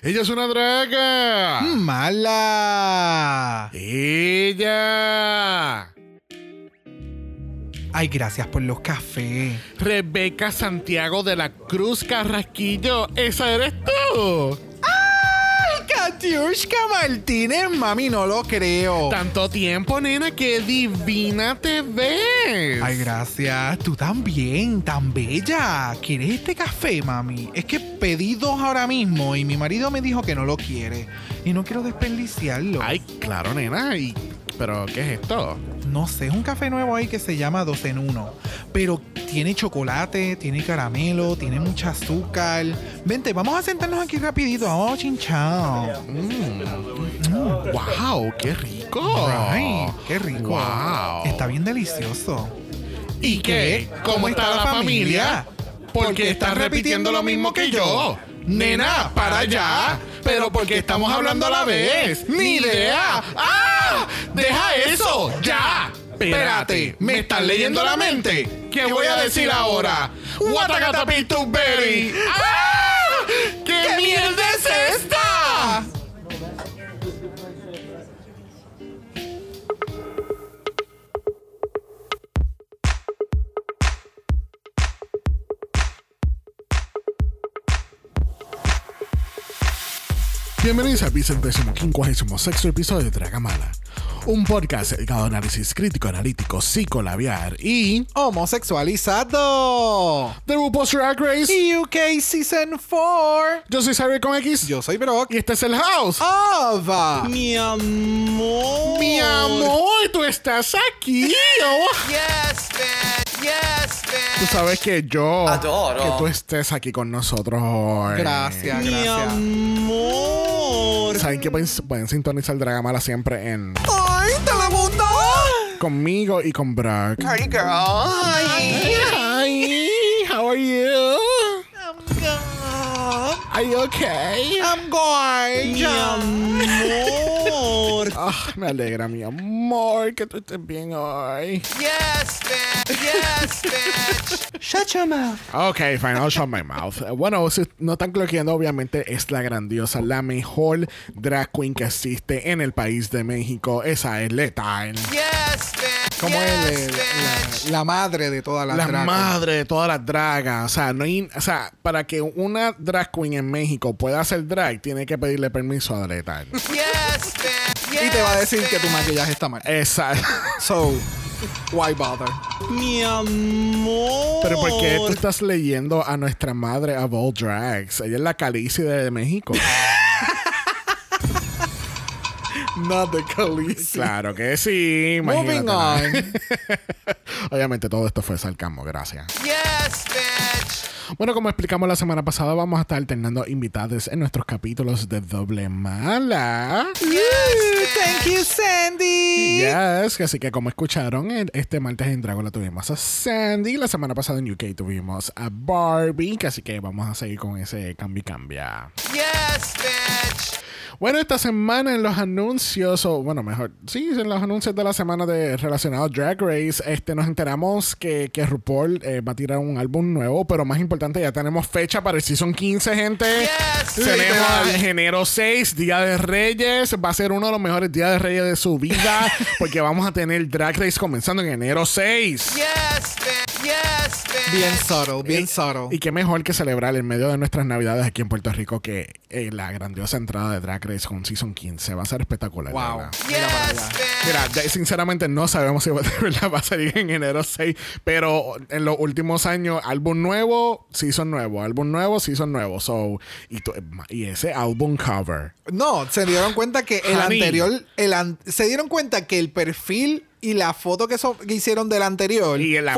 Ella es una draga. Mala. Ella. Ay, gracias por los cafés. Rebeca Santiago de la Cruz Carrasquillo. ¿Esa eres tú? Katiushka Martínez, mami, no lo creo. Tanto tiempo, nena, qué divina te ves. Ay, gracias. Tú también, tan bella. ¿Quieres este café, mami? Es que pedí dos ahora mismo y mi marido me dijo que no lo quiere. Y no quiero desperdiciarlo. Ay, claro, nena. Y, ¿Pero qué es esto? No sé, es un café nuevo ahí que se llama 2 en 1. Pero tiene chocolate, tiene caramelo, tiene mucha azúcar. Vente, vamos a sentarnos aquí rapidito. Vamos a chinchao. ¡Wow! ¡Qué rico! Ay, qué rico. Wow. Está bien delicioso. ¿Y qué? ¿Cómo está la familia? Porque estás repitiendo lo mismo que yo. Nena, para allá. Pero porque estamos hablando a la vez. Ni idea. ¡Ah! ¡Deja eso! ¡Ya! Espérate, ¿me estás leyendo la mente? ¿Qué voy a decir ahora? Berry. ¡Ah! ¿Qué, mierda es esta? Bienvenidos al vicentésimo quincuagésimo sexto episodio de Dragamala, un podcast dedicado a análisis crítico, analítico, psicolabiar y Homosexualizado. de RuPaul's Drag Race. UK Season 4. Yo soy Cyber con X Yo soy Brock. y este es el House. Ava. Mi amor. Mi amor, tú estás aquí. Oh. Yes, bitch. Yes, Tú bitch. sabes que yo Adoro. que tú estés aquí con nosotros hoy. Gracias, Mi gracias. Amor. Saben que pueden, pueden sintonizar Dragamala siempre en ¡Ay, Telemundo! conmigo y con Brock. Party girl. Ay. Hi, how are you? Are you okay? I'm going. Mi amor. Ah, me alegra, mi amor, que tú estés bien hoy. Yes, bitch. Yes, bitch. Shut your mouth. Ok, fine, I'll shut my mouth. Bueno, si no están cloqueando, obviamente es la grandiosa, la mejor drag queen que existe en el país de México. Esa es Letal. Yes, bitch. Como yes, es bitch. la, la madre de todas las La drag madre de todas las dragas. O sea, no hay, o sea, para que una drag queen en México pueda hacer drag, tiene que pedirle permiso a Letal. Yes, bitch. Yes, Y te va a decir que tu maquillaje está mal. Exacto. So, why bother? Mi amor. Pero ¿por qué tú estás leyendo a nuestra madre of all drags? Ella es la Calici de México. Not the Khaleesi. claro que sí. Moving imagínate. Obviamente todo esto fue sarcasmo, gracias. Yes, bitch. Bueno, como explicamos la semana pasada, vamos a estar alternando invitados en nuestros capítulos de Doble Mala. Thank you, Sandy. Yes, así que como escucharon, este martes en Dragon la tuvimos a Sandy, la semana pasada en UK tuvimos a Barbie, así que vamos a seguir con ese cambio y cambia. Yes, bitch. Bueno, esta semana en los anuncios, o bueno, mejor, sí, en los anuncios de la semana de relacionado a Drag Race, este, nos enteramos que, que RuPaul eh, va a tirar un álbum nuevo, pero más importante, ya tenemos fecha para el Season 15, gente. Yes. Tenemos el enero 6, Día de Reyes. Va a ser uno de los mejores días de Reyes de su vida, porque vamos a tener Drag Race comenzando en enero 6. Yes, bitch. Yes, bitch. Bien subtle, bien subtle. Y qué mejor que celebrar en medio de nuestras navidades aquí en Puerto Rico que eh, la grandiosa entrada de Drag Race con Season 15. Va a ser espectacular. Wow. Yes. Mira, ya- sinceramente no sabemos si de verdad va a salir en enero 6, pero en los últimos años, álbum nuevo, season nuevo, álbum nuevo, season nuevo. So, y, tu- y ese álbum cover. No, se dieron cuenta que el Honey. anterior, el an- se dieron cuenta que el perfil y la foto que, so- que hicieron del anterior Y la,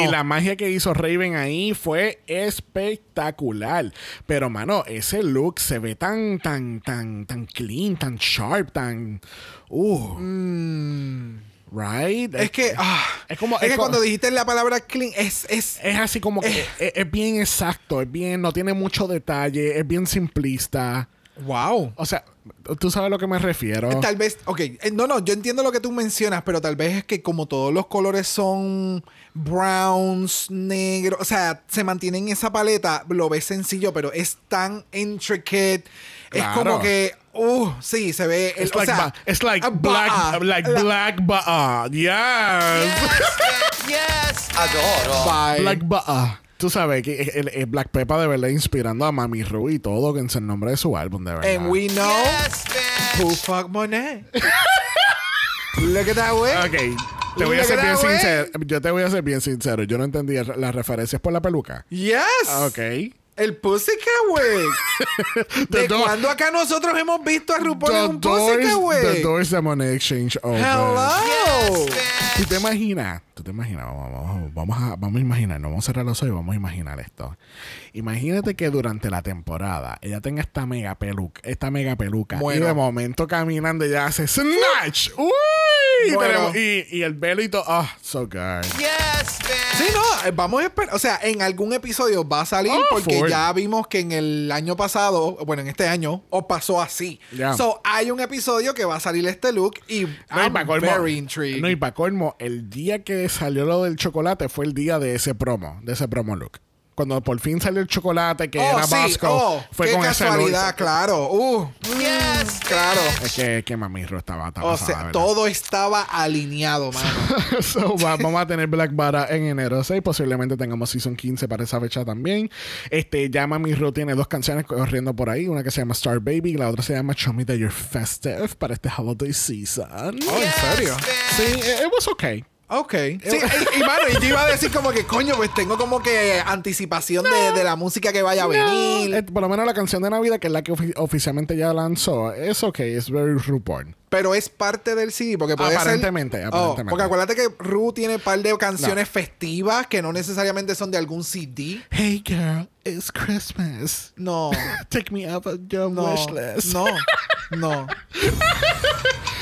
y- la magia que hizo Raven ahí fue espectacular. Pero, mano, ese look se ve tan, tan, tan, tan clean, tan sharp, tan. Uh. Right? Mm. es que, ah, es como- es es que cuando dijiste la palabra clean, es, es, Es así como que es, es bien exacto, es bien, no tiene mucho detalle, es bien simplista. Wow. O sea, tú sabes a lo que me refiero. Tal vez, ok, eh, no, no, yo entiendo lo que tú mencionas, pero tal vez es que como todos los colores son browns, negros, o sea, se mantienen en esa paleta, lo ves sencillo, pero es tan intricate, es como que, uh, sí, se ve, o like, sea, ba- it's like ah, black, bah, like la- black ba'a. Yes. Yes. Yes. Adoro. bye. Black ba'a. Tú sabes que el, el Black Pepper de verdad inspirando a Mami Ru y todo, que es el nombre de su álbum, de verdad. And we know Yes, who fuck Monet. Look at that way. Ok, te voy a ser bien sincero. Yo te voy a ser bien sincero. Yo no entendí las referencias por la peluca. Yes. Ok. El Pussycat Wig. The ¿De door- cuándo acá nosotros hemos visto a RuPaul en The un doors, Pussycat the Wig? doors de Money Exchange open. Hello. Yes, ¿Tú te imaginas? ¿Tú te imaginas? Vamos, vamos, vamos a, vamos a imaginar, no vamos a cerrar los ojos y vamos a imaginar esto. Imagínate que durante la temporada ella tenga esta mega peluca, esta mega peluca Bueno. y de momento caminando ella hace snatch. ¡Uy! Y, Bueno. tenemos- y, y el y todo. Oh, so good. Yes. Sí, no, eh, vamos a esperar. O sea, en algún episodio va a salir Oh, porque ya vimos que en el año pasado, bueno, en este año, o pasó así. Ya. So, hay un episodio que va a salir este look y No, y I'm pa' colmo- very intrigued. no, y pa' colmo, el día que salió lo del chocolate fue el día de ese promo, de ese promo look. Cuando por fin salió el chocolate, que oh, era sí, Vasco, oh, fue qué con ese casualidad, look. claro. Uh, Yes, claro. Es que, que Mami Ro estaba, estaba O pasada, sea, ¿verdad? todo estaba alineado, mano. So, va- vamos a tener Black Bara en enero 6. Posiblemente tengamos Season 15 para esa fecha también. Este, ya Mami Ro tiene dos canciones corriendo por ahí. Una que se llama Star Baby y la otra se llama Show Me That You're Festive para este holiday season. Oh, ¿en Yes, serio? bitch. Sí, it, it was okay. Ok. Sí, y, y, mano, y yo iba a decir como que, coño, pues tengo como que anticipación de, de la música que vaya a venir. Eh, por lo menos la canción de Navidad, que es la que ofi- oficialmente ya lanzó, es okay, es very RuPaul. Pero es parte del CD, porque puede Aparentemente, ser... aparentemente. Oh, porque acuérdate que Ru tiene un par de canciones festivas que no necesariamente son de algún CD. Hey girl, it's Christmas. No, Take me up on your no, wish list. no, no.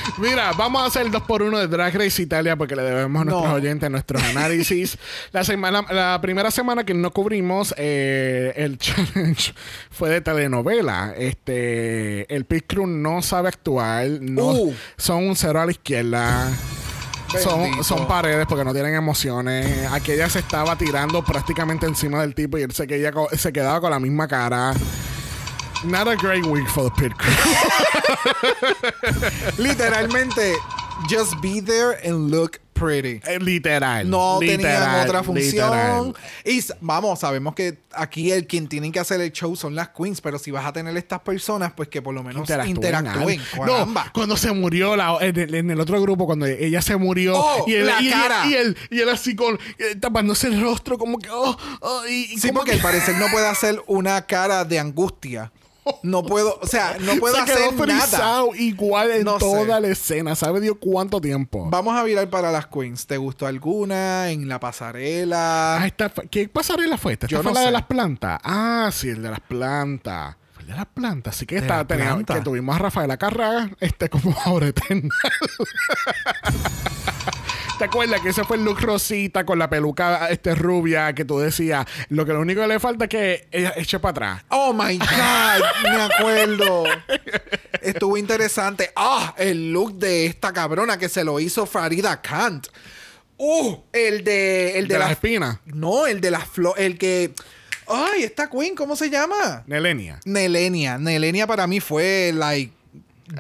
Mira, vamos a hacer el 2x1 de Drag Race Italia porque le debemos a No. nuestros oyentes nuestros análisis. la, semana, la primera semana que no cubrimos eh, el challenge fue de telenovela. Este, el Pit Crew no sabe actuar, no, Uh. son un cero a la izquierda. Son, paredes porque no tienen emociones. Aquella se estaba tirando prácticamente encima del tipo y él se, quedaba con- se quedaba con la misma cara. Not a great week for the pit crew. Literalmente, just be there and look pretty. Eh, literal. No literal, tenían otra función. literal. Y vamos, sabemos que aquí el quien tienen que hacer el show son las queens, pero si vas a tener estas personas, pues que por lo menos Interactúen. No, cuando se murió la, en, el, en el otro grupo, cuando ella se murió Oh, y, él, la y, cara. y él, y él así con eh, tapándose el rostro, como que. oh, oh, y, Sí, porque que- al parecer no puede hacer una cara de angustia. No puedo, o sea, no puedo se quedó hacer nada. igual en No toda sé. la escena. ¿Sabe Dios cuánto tiempo? Vamos a virar para las queens. ¿Te gustó alguna en la pasarela? Ah, esta fue- ¿Qué pasarela fue esta? ¿Esta Yo fue no la de las plantas? Ah, sí, el de las plantas. Fue el de las plantas. Así que De las plantas. que tuvimos a Rafaela Carraga este, como ahora eterna. ¿Te acuerdas que ese fue el look rosita con la peluca este, rubia que tú decías? Lo que lo único que le falta es que ella eche para atrás. Oh my God, me acuerdo. Estuvo interesante. Ah, el look de esta cabrona que se lo hizo Farida Kant. Uh, el de. El de, De las la- espinas. No, el de las flores. El que. Ay, esta queen, ¿cómo se llama? Nelenia. Nelenia. Nelenia para mí fue, like,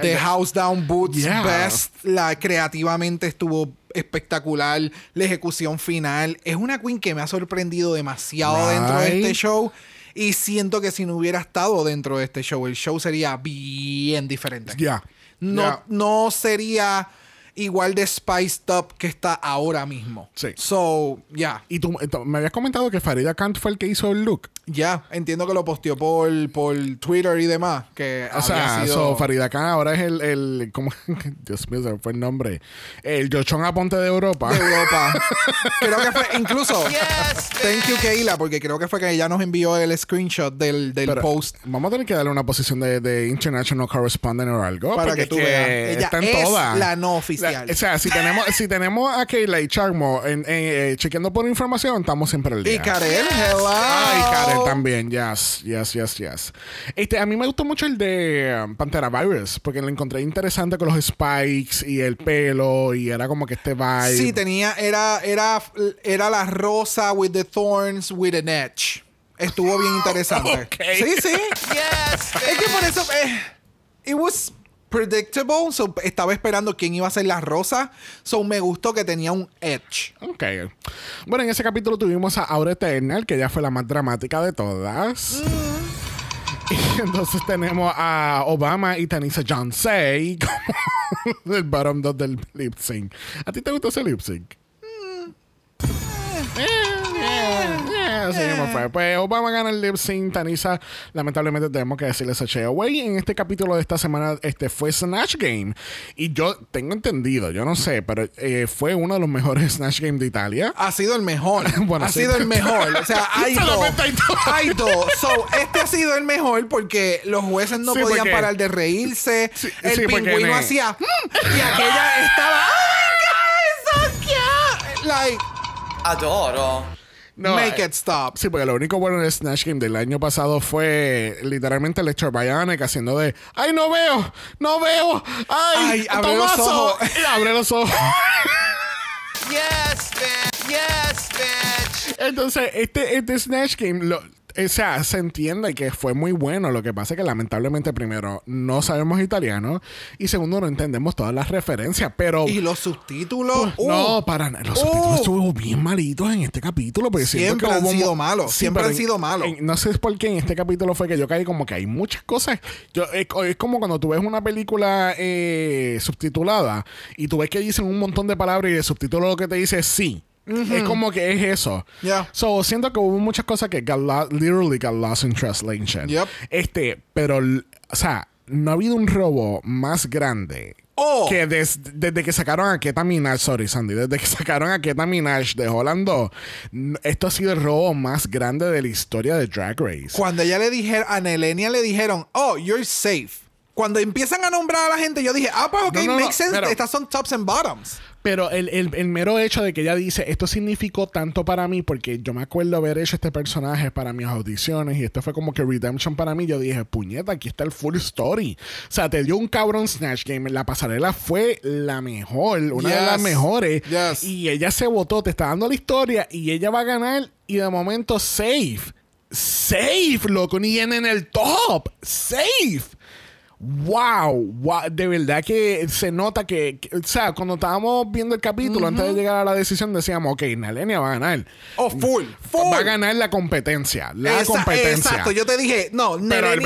The House Down Boots Yeah. Best. La, creativamente estuvo espectacular. La ejecución final. Es una queen que me ha sorprendido demasiado dentro de este show. Y siento que si no hubiera estado dentro de este show, el show sería bien diferente. Ya. No, no sería igual de spiced up que está ahora mismo. Sí. So, ya. Y tú tú me habías comentado que Farida Kant fue el que hizo el look. Ya, entiendo que lo posteó por, por Twitter y demás. Que O sea, sido... so, Farida Khan ahora es el, el ¿cómo? Dios mío, se me fue el nombre. El Yochón Aponte de Europa. de Europa. creo que fue, incluso, Yes, thank you Keila, porque creo que fue que ella nos envió el screenshot del, del Pero post. Vamos a tener que darle una posición de, de International Correspondent o algo. Para que tú veas. Ella está en es todas. la no oficial. La- o sea, si tenemos, si tenemos a Keila y Charmo en, en, eh, chequeando por información, estamos siempre al día. Y Karel, hello. Ay, Karel él también, yes, yes, yes, yes. Este, a mí me gustó mucho el de um, Pantera Virus, porque lo encontré interesante con los spikes y el pelo, y era como que este vibe. Sí, tenía, era, era, era la rosa with the thorns with an edge. Estuvo bien interesante. Ok. Sí, sí. Yes, Es que por eso, eh, it was predictable. So, estaba esperando quién iba a ser la rosa. So, me gustó que tenía un edge. Ok. Bueno, en ese capítulo tuvimos a Aura Eternal, que ya fue la más dramática de todas. Y entonces tenemos a Obama y Tanisa Johnsey como el bottom dos del lip sync. ¿A ti te gustó ese lip sync? Eh, eh, eh, me fue. Pues Obama gana el lip sync. Tanisa, lamentablemente tenemos que decirle ese away. En este capítulo de esta semana este fue Snatch Game. Y yo tengo entendido, yo no sé, pero eh, fue uno de los mejores Snatch Game de Italia. Ha sido el mejor. Bueno, ha sí. sido el mejor. O sea, hay dos. Hay dos. So, este ha sido el mejor porque los jueces no Sí, podían porque- parar de reírse. Sí, el pingüino hacía. "Mm", y aquella estaba. ¡Oh my God! ¡So cute! Like, No, make eh, it stop. Sí, porque lo único bueno del Snatch Game del año pasado fue literalmente Lecture Bionic haciendo de ¡Ay, no veo! ¡No veo! ¡Ay! Ay, abre los Tomaso". ojos. Y abre los ojos. yes, bitch. Yes, bitch. Entonces, este, este Snatch Game, lo- o sea, se entiende que fue muy bueno. Lo que pasa es que lamentablemente, primero, no sabemos italiano. Y segundo, no entendemos todas las referencias. Pero. Y los subtítulos. uh, no, para nada. Los Uh. subtítulos estuvieron bien malitos en este capítulo. Porque Siempre que han hubo sido malos, siempre han sido malos. en- no sé por qué en este capítulo fue que yo caí como que hay muchas cosas. Yo, es, es como cuando tú ves una película eh, subtitulada y tú ves que dicen un montón de palabras y el subtítulo lo que te dice es sí. Es como que es eso. Yeah. So, siento que hubo muchas cosas que got lo- literally got lost in translation. Yep. Este, pero, o sea, no ha habido un robo más grande Oh. que des- desde que sacaron a Keta Minaj, sorry Sandy, desde que sacaron a Keta Minaj de Holland 2, n- esto ha sido el robo más grande de la historia de Drag Race. Cuando ella le dijeron, a Nelenia le dijeron, oh, you're safe. Cuando empiezan a nombrar a la gente, yo dije, ah, pues ok, No, no, no, makes sense. pero- Estas son tops and bottoms. Pero el, el- el mero hecho de que ella dice, esto significó tanto para mí, porque yo me acuerdo haber hecho este personaje para mis audiciones y esto fue como que redemption para mí. Yo dije, puñeta, aquí está el full story. O sea, te dio un cabrón Snatch Game. La pasarela fue la mejor, una de las mejores. Yes. Y ella se votó, te está dando la historia y ella va a ganar y de momento safe. Safe, loco, ni en, en el top. Safe. Wow, wow, de verdad que se nota que, que- o sea, cuando estábamos viendo el capítulo, antes de llegar a la decisión, decíamos, ok, Nalenia va a ganar. Oh, full, full. Va a ganar la competencia. La Esa- competencia. Exacto, yo te dije, no, Pero el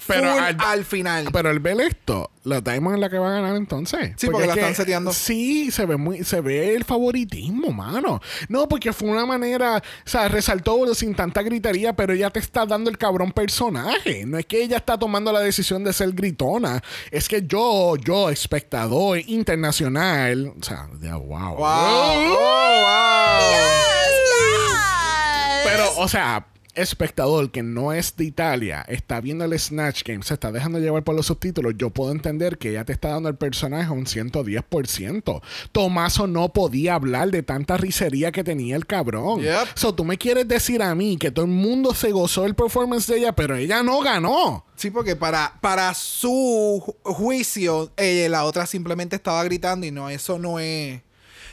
Full pero al, final. Pero el ver esto, la Diamond es la que va a ganar entonces. Sí, porque es la que- están seteando. Sí, se ve muy, se ve el favoritismo, mano. No, porque fue una manera, o sea, resaltó sin tanta gritería, pero ella te está dando el cabrón personaje. No es que ella está tomando la decisión de ser gritona. Es que yo, yo, espectador internacional, o sea, ya, wow. wow. Oh, wow. Pero, o sea, espectador que no es de Italia, está viendo el Snatch Game, se está dejando llevar por los subtítulos, yo puedo entender que ella te está dando el personaje un 110%. Tomaso no podía hablar de tanta risería que tenía el cabrón. Yep. So, tú me quieres decir a mí que todo el mundo se gozó el performance de ella, pero ella no ganó. Sí, porque para, para su ju- juicio, eh, la otra simplemente estaba gritando y no, eso no es.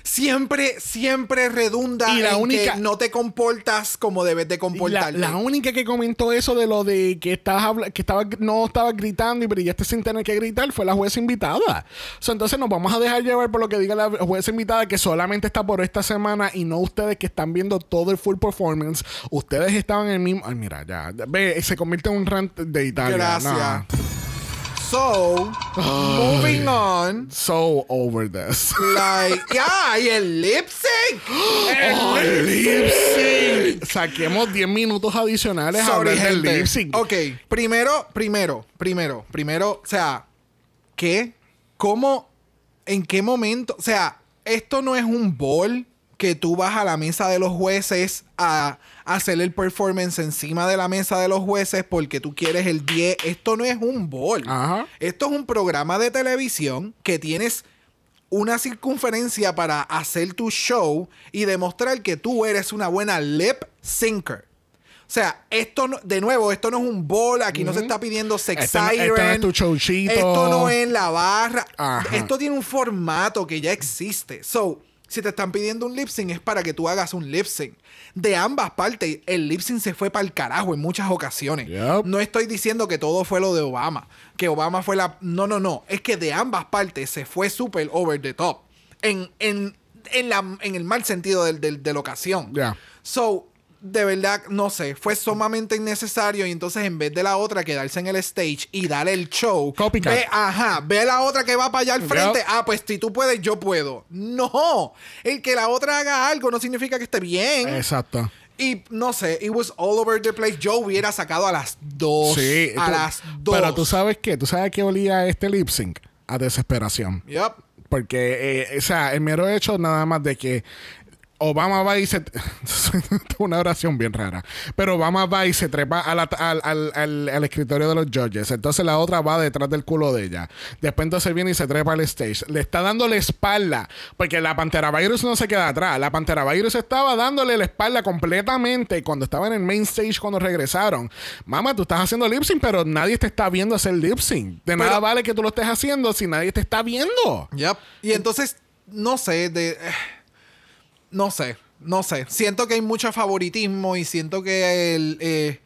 Siempre, siempre redunda Y la en única- que no te comportas como debes de comportarte. la única que comentó eso de lo de que estabas que estaba no estaba gritando y brillaste sin tener que gritar fue la jueza invitada. So, entonces nos vamos a dejar llevar por lo que diga la jueza invitada que solamente está por esta semana y no ustedes que están viendo todo el full performance. Ustedes estaban en el mismo. Ay, mira, ya. Ve, se convierte en un rant de Italia. Gracias. So, moving on. So over this. Like, ya, y el lip sync. ¡Oh, el lip sync! Saquemos 10 minutos adicionales a Sorry, hablar del lip sync. Ok, primero, primero, primero, primero, o sea, ¿qué? ¿Cómo? ¿En qué momento? O sea, esto no es un ball que tú vas a la mesa de los jueces a hacer el performance encima de la mesa de los jueces porque tú quieres el 10. Esto no es un ball. Ajá. Esto es un programa de televisión que tienes una circunferencia para hacer tu show y demostrar que tú eres una buena lip syncer. O sea, esto no- de nuevo, esto no es un bol, aquí no se está pidiendo sex Esto no- siren. esto no es tu showcito. Esto no es la barra. Ajá. Esto tiene un formato que ya existe. So, si te están pidiendo un lip sync es para que tú hagas un lip sync. De ambas partes, el lip sync se fue para el carajo en muchas ocasiones. Yep. No estoy diciendo que todo fue lo de Obama. Que Obama fue la. No, no, no. Es que de ambas partes se fue súper over the top. En, en, en, la, en el mal sentido del- del- de la ocasión. Ya. So, de verdad, no sé, fue sumamente innecesario y entonces en vez de la otra quedarse en el stage y dar el show, Copycat. ve, ajá, ve la otra que va para allá al frente, ah, pues si tú puedes, yo puedo. No, el que la otra haga algo no significa que esté bien. Exacto. Y no sé, it was all over the place. Yo hubiera sacado a las dos. Sí. a tú- las dos. Pero tú sabes qué, tú sabes a qué olía este lip sync a desesperación. Yep. Porque, eh, o sea, el mero hecho nada más de que Obama va y se... una oración bien rara. Pero Obama va y se trepa a la- al, al- al- al escritorio de los judges. Entonces la otra va detrás del culo de ella. Después entonces viene y se trepa al stage. Le está dando la espalda. Porque la Pantera Virus no se queda atrás. La Pantera Virus estaba dándole la espalda completamente cuando estaba en el main stage cuando regresaron. Mamá, tú estás haciendo lip sync, pero nadie te está viendo hacer lip sync. De nada Pero- vale que tú lo estés haciendo si nadie te está viendo. Yep. Y entonces, no sé, de. No sé, no sé. Siento que hay mucho favoritismo y siento que el. eh,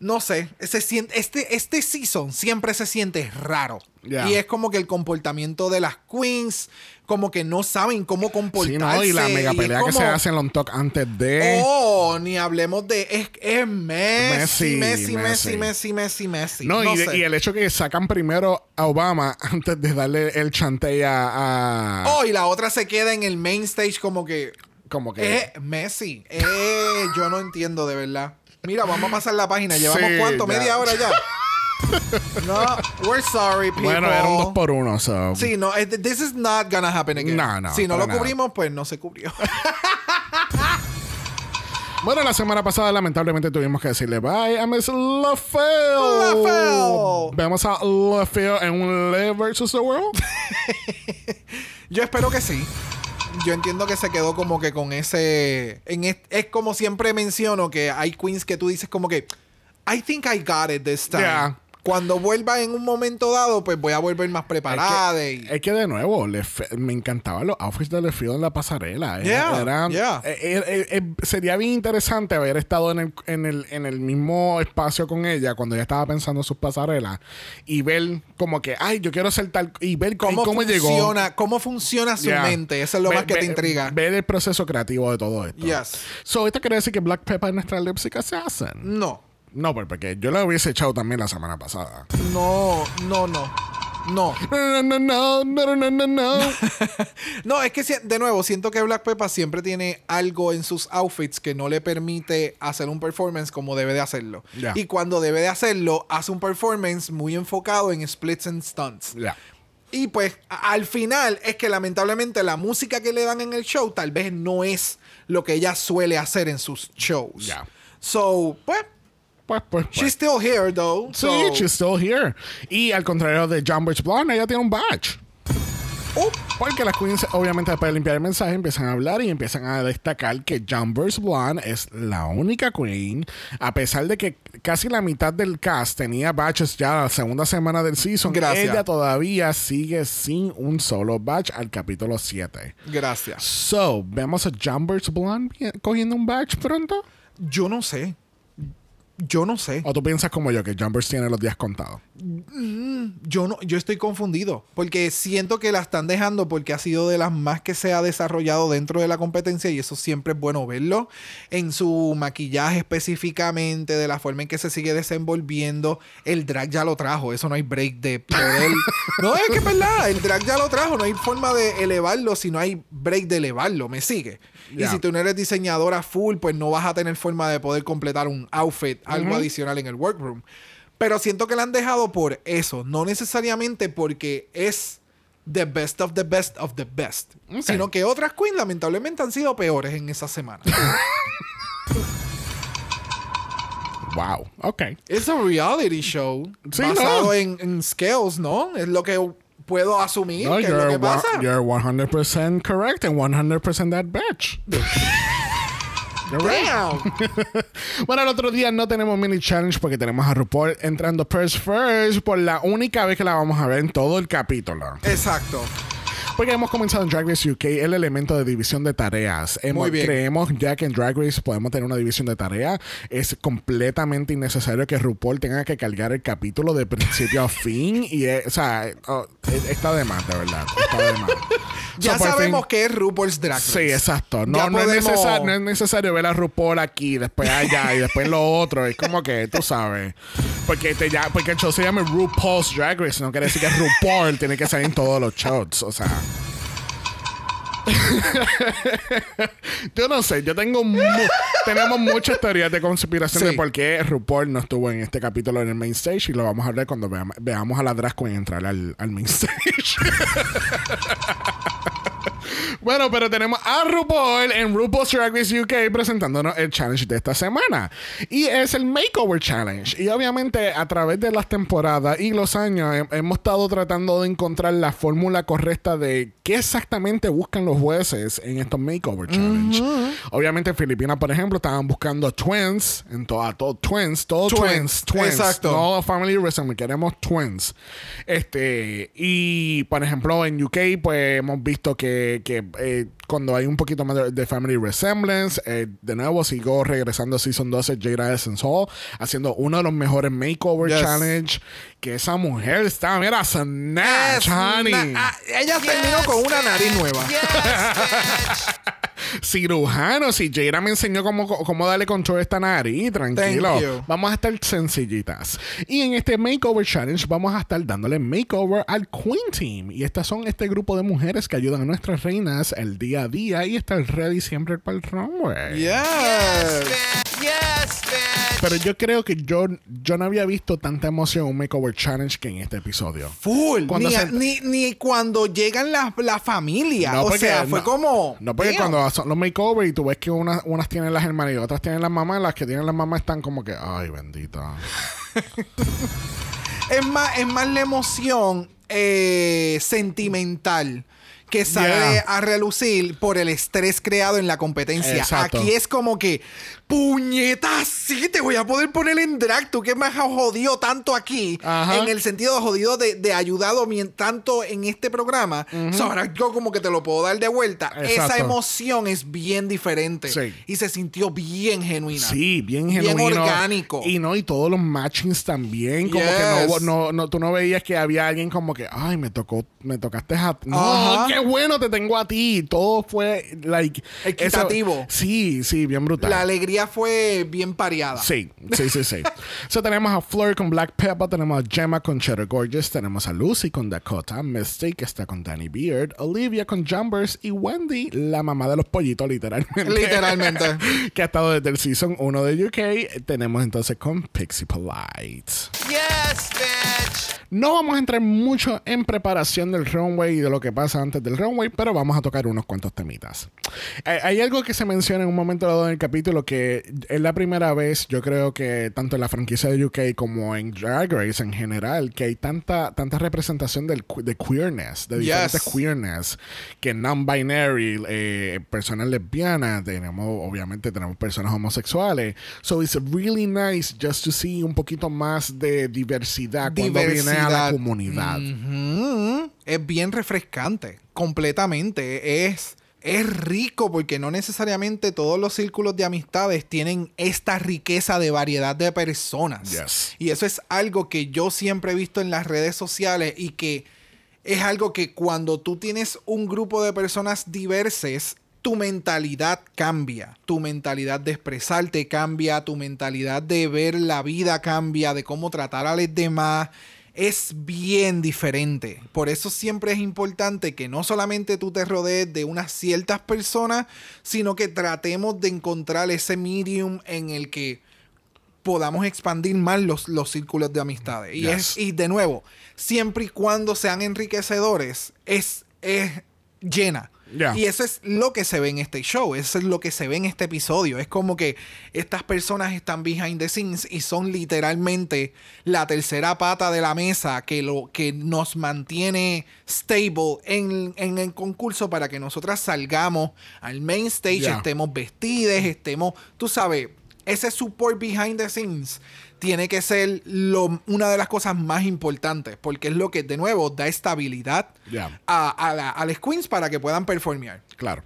no sé, se siente, este, este season siempre se siente raro. Y es como que el comportamiento de las queens, como que no saben cómo comportarse. Sí, no, y la mega pelea que se hace en Long Talk antes de. Oh, ni hablemos de. Es, es Messi, Messi, Messi, Messi, Messi. Messi, Messi, Messi. no, y, sé. y el hecho que sacan primero a Obama antes de darle el chantey a. a- Oh, y la otra se queda en el main stage como que. Como que. Eh, Messi. Eh, yo no entiendo de verdad. Mira, vamos a pasar la página. ¿Llevamos Sí, cuánto? ya. ¿Media hora ya? No, we're sorry, people. bueno, era un 2 por 1 so. Sí, no, eh, this is not gonna happen again. No, no, Si no lo nada. cubrimos, pues no se cubrió. Bueno, la semana pasada lamentablemente tuvimos que decirle bye a Miss LaFell. LaFell. Vemos a LaFell en un Live versus the World. Yo espero que sí. Yo entiendo que se quedó como que con ese. En es, es como siempre menciono que hay queens que tú dices como que. I think I got it this time. Cuando vuelva en un momento dado, pues voy a volver más preparada. Es y... que, es que de nuevo, me encantaban los outfits de LeFeel en la pasarela. Era- Yeah, eran- yeah. eh, eh, eh, sería bien interesante haber estado en el, en, el, en el mismo espacio con ella cuando ella estaba pensando en sus pasarelas y ver como que, ay, yo quiero ser tal. Y ver ¿Cómo, cómo, llegó. funciona, ¿Cómo funciona su Yeah. mente? Eso es lo Ve- más que te intriga. Ver el proceso creativo de todo esto. Yes. So, ¿esto quiere decir que Black Pepper es nuestra lipstick assassin? No, No, pues porque yo la hubiese echado también la semana pasada. no, no, no. No. No, no, no, no, no, no, no, no. No, es que de nuevo, siento que Black Peppa siempre tiene algo en sus outfits que no le permite hacer un performance como debe de hacerlo. Y cuando debe de hacerlo, hace un performance muy enfocado en splits and stunts. Y pues al final es que lamentablemente la música que le dan en el show tal vez no es lo que ella suele hacer en sus shows. Ya. So, pues, Pues, pues, pues. she's still here though. Sí, so- she's still here. Y al contrario de John Bridge Blonde, ella tiene un badge. Oh, Porque las queens, obviamente, después de limpiar el mensaje, empiezan a hablar y empiezan a destacar que John Blonde es la única queen, a pesar de que casi la mitad del cast tenía badges ya la segunda semana del season. Gracias. Ella todavía sigue sin un solo badge al capítulo 7. gracias. So, ¿vemos a John Blonde cogiendo un badge pronto? Yo no sé. Yo no sé. ¿O tú piensas como yo que Bridge tiene los días contados? Yo no, yo estoy confundido. Porque siento que la están dejando porque ha sido de las más que se ha desarrollado dentro de la competencia. Y eso siempre es bueno verlo. En su maquillaje específicamente, de la forma en que se sigue desenvolviendo. El drag ya lo trajo. Eso no hay break de poder. no, es que es verdad. El drag ya lo trajo. No hay forma de elevarlo si no hay break de elevarlo. ¿Me sigue? Y si tú no eres diseñadora full, pues no vas a tener forma de poder completar un outfit, algo adicional en el workroom. Pero siento que la han dejado por eso, no necesariamente porque es the best of the best of the best, sino que otras queens lamentablemente han sido peores en esa semana. Wow. Ok. es un reality show Sí, basado no. en, en scales, ¿no? Es lo que puedo asumir No, que es lo you're, que wa- pasa. you're 100% correct and 100% that bitch. Bueno, el otro día no tenemos mini challenge porque tenemos a RuPaul entrando first first por la única vez que la vamos a ver en todo el capítulo. Exacto. Porque hemos comenzado en Drag Race UK el elemento de división de tareas. Hemos- Muy bien. Creemos ya que en Drag Race podemos tener una división de tareas. Es completamente innecesario que RuPaul tenga que cargar el capítulo de principio a fin. Y, eh, o sea, oh, eh, está de más, de verdad. Está de más. Ya So, sabemos fin- que es RuPaul's Drag Race. Sí, exacto. Es no es necesario ver a RuPaul aquí, después allá y después lo otro. Es como que, tú sabes. Porque, te ya, porque el show se llama RuPaul's Drag Race. No quiere decir que RuPaul tiene que salir en todos los shows. O sea. yo no sé, yo tengo mu- tenemos muchas teorías de conspiración Sí. de por qué RuPaul no estuvo en este capítulo en el main stage y lo vamos a ver cuando veamos, veamos a la drag queen entrar al, al main stage. Bueno, pero tenemos a RuPaul en RuPaul's Drag Race UK presentándonos el challenge de esta semana. Y es el Makeover Challenge. Y obviamente a través de las temporadas y los años he- hemos estado tratando de encontrar la fórmula correcta de qué exactamente buscan los jueces en estos Makeover Challenge. Obviamente en Filipinas, por ejemplo, estaban buscando twins, en todo twins, todo Twins, twins, twins. exacto. No family resume, queremos twins. Este, y por ejemplo, en UK, pues hemos visto que, que, eh, cuando hay un poquito más de, de family resemblance, eh, de nuevo sigo regresando a Season 12, Jada Essence Hall, haciendo uno de los mejores makeover Yes. challenge. Que esa mujer está, mira, snatch, Es honey. na- ah, ella terminó con una nariz nueva. Cirujano, si Jada me enseñó cómo, cómo darle control a esta nariz, tranquilo. Vamos a estar sencillitas. Y en este Makeover Challenge vamos a estar dándole makeover al Queen Team. Y estas son este grupo de mujeres que ayudan a nuestras reinas el día a día y estar ready siempre para el runway. Yes, Yes. Yes, bitch. Pero yo creo que yo, yo no había visto tanta emoción en un Makeover Challenge que en este episodio. Full. Cuando Ni, se- ni, ni cuando llegan la, la familia. No, o porque- sea, fue no. como. No, porque damn. cuando son los makeover y tú ves que unas, unas tienen las hermanas y otras tienen las mamás, las que tienen las mamás están como que, ay, bendita. Es más, es más la emoción eh, sentimental que sale Yeah. a relucir por el estrés creado en la competencia. Exacto. Aquí es como que, puñetas, sí, te voy a poder poner en drag. Tú que me has jodido tanto aquí, Ajá. en el sentido de jodido de, de ayudado tanto en este programa. So, ahora yo como que te lo puedo dar de vuelta. Esa emoción es bien diferente. Sí. Y se sintió bien genuina. Sí, bien Bien genuino. orgánico. Y no, y todos los matchings también. Como Yes. que no, no, no, tú no veías que había alguien como que, ay, me tocó, me tocaste a No, Ajá. qué bueno te tengo a ti. Todo fue, like. Equitativo. eso- sí, sí, bien brutal. La alegría fue bien pareada. Sí, sí, sí, sí. so, tenemos a Fleur con Black Pepper, tenemos a Gemma con Cheddar Gorgeous, tenemos a Lucy con Dakota, Misty que está con Danny Beard, Olivia con Jumbers y Wendy, la mamá de los pollitos, literalmente. Literalmente. que ha estado desde el season 1 de UK. Tenemos entonces con Pixie Polite. Yes, bitch. No vamos a entrar mucho en preparación del runway y de lo que pasa antes del runway, pero vamos a tocar unos cuantos temitas. Hay, hay algo que se menciona en un momento dado en el capítulo que es la primera vez, yo creo que tanto en la franquicia de UK como en Drag Race en general, que hay tanta, tanta representación del, de queerness, de diferentes Yes. queerness, que non-binary, eh, personas lesbianas, tenemos, obviamente tenemos personas homosexuales. So it's really nice just to see un poquito más de diversidad, cuando viene a la comunidad. Es bien refrescante, completamente. Es, es rico porque no necesariamente todos los círculos de amistades tienen esta riqueza de variedad de personas. Yes. Y eso es algo que yo siempre he visto en las redes sociales y que es algo que cuando tú tienes un grupo de personas diversas, tu mentalidad cambia, tu mentalidad de expresarte cambia, tu mentalidad de ver la vida cambia, de cómo tratar a los demás. Es bien diferente. Por eso siempre es importante que no solamente tú te rodees de unas ciertas personas, sino que tratemos de encontrar ese medium en el que podamos expandir más los, los círculos de amistades. Y, Yes. es, y de nuevo, siempre y cuando sean enriquecedores, es, es llena. Y eso es lo que se ve en este show, eso es lo que se ve en este episodio. Es como que estas personas están behind the scenes y son literalmente la tercera pata de la mesa que, lo, que nos mantiene stable en, en el concurso para que nosotras salgamos al main stage, estemos vestidas, estemos, tú sabes, ese support behind the scenes tiene que ser lo, una de las cosas más importantes, porque es lo que, de nuevo, da estabilidad a, a, la- a las queens para que puedan performear. Claro.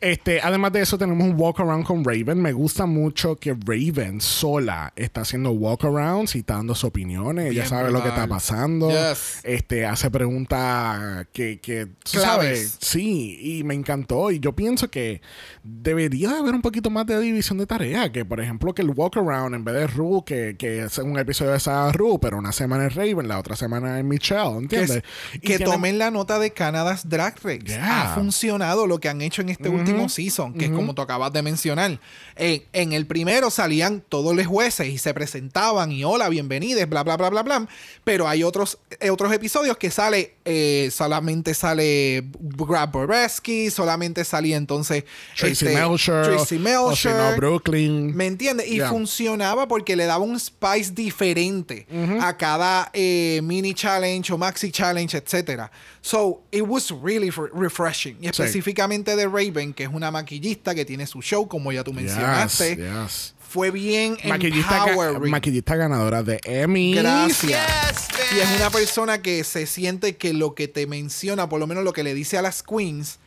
Este, además de eso, tenemos un walk around con Raven. Me gusta mucho que Raven sola está haciendo walk arounds y está dando sus opiniones. Ella Bien sabe lo que está pasando. Yes. Este, hace preguntas que, que sabes. Sí, y me encantó. Y yo pienso que debería de haber un poquito más de división de tareas. Que, por ejemplo, que el walk around en vez de Ru, que, que es un episodio de esa Ru, pero una semana es Raven, la otra semana es Michelle. Que, ¿Entiendes? Y que tomen la nota de Canada's Drag Race. Yeah. Ha funcionado lo que han hecho en este último season, que es como tú acabas de mencionar. En, en el primero salían todos los jueces y se presentaban y hola, bienvenidos, bla, bla, bla, bla, bla. Pero hay otros, eh, otros episodios que sale, eh, solamente sale Grab Boreski, solamente salía entonces Tracy este, Melcher, Tracy o Melcher. no, Brooklyn. ¿Me entiendes? Y Yeah. funcionaba porque le daba un spice diferente a cada eh, mini challenge o maxi challenge, etcétera. So, it was really fr- refreshing. Y específicamente de Raven, que es una maquillista que tiene su show, como ya tú mencionaste, Yes, yes. fue bien Maquillista, ga- maquillista ganadora de Emmy. Gracias. Yes, Y es una persona que se siente que lo que te menciona, por lo menos lo que le dice a las queens,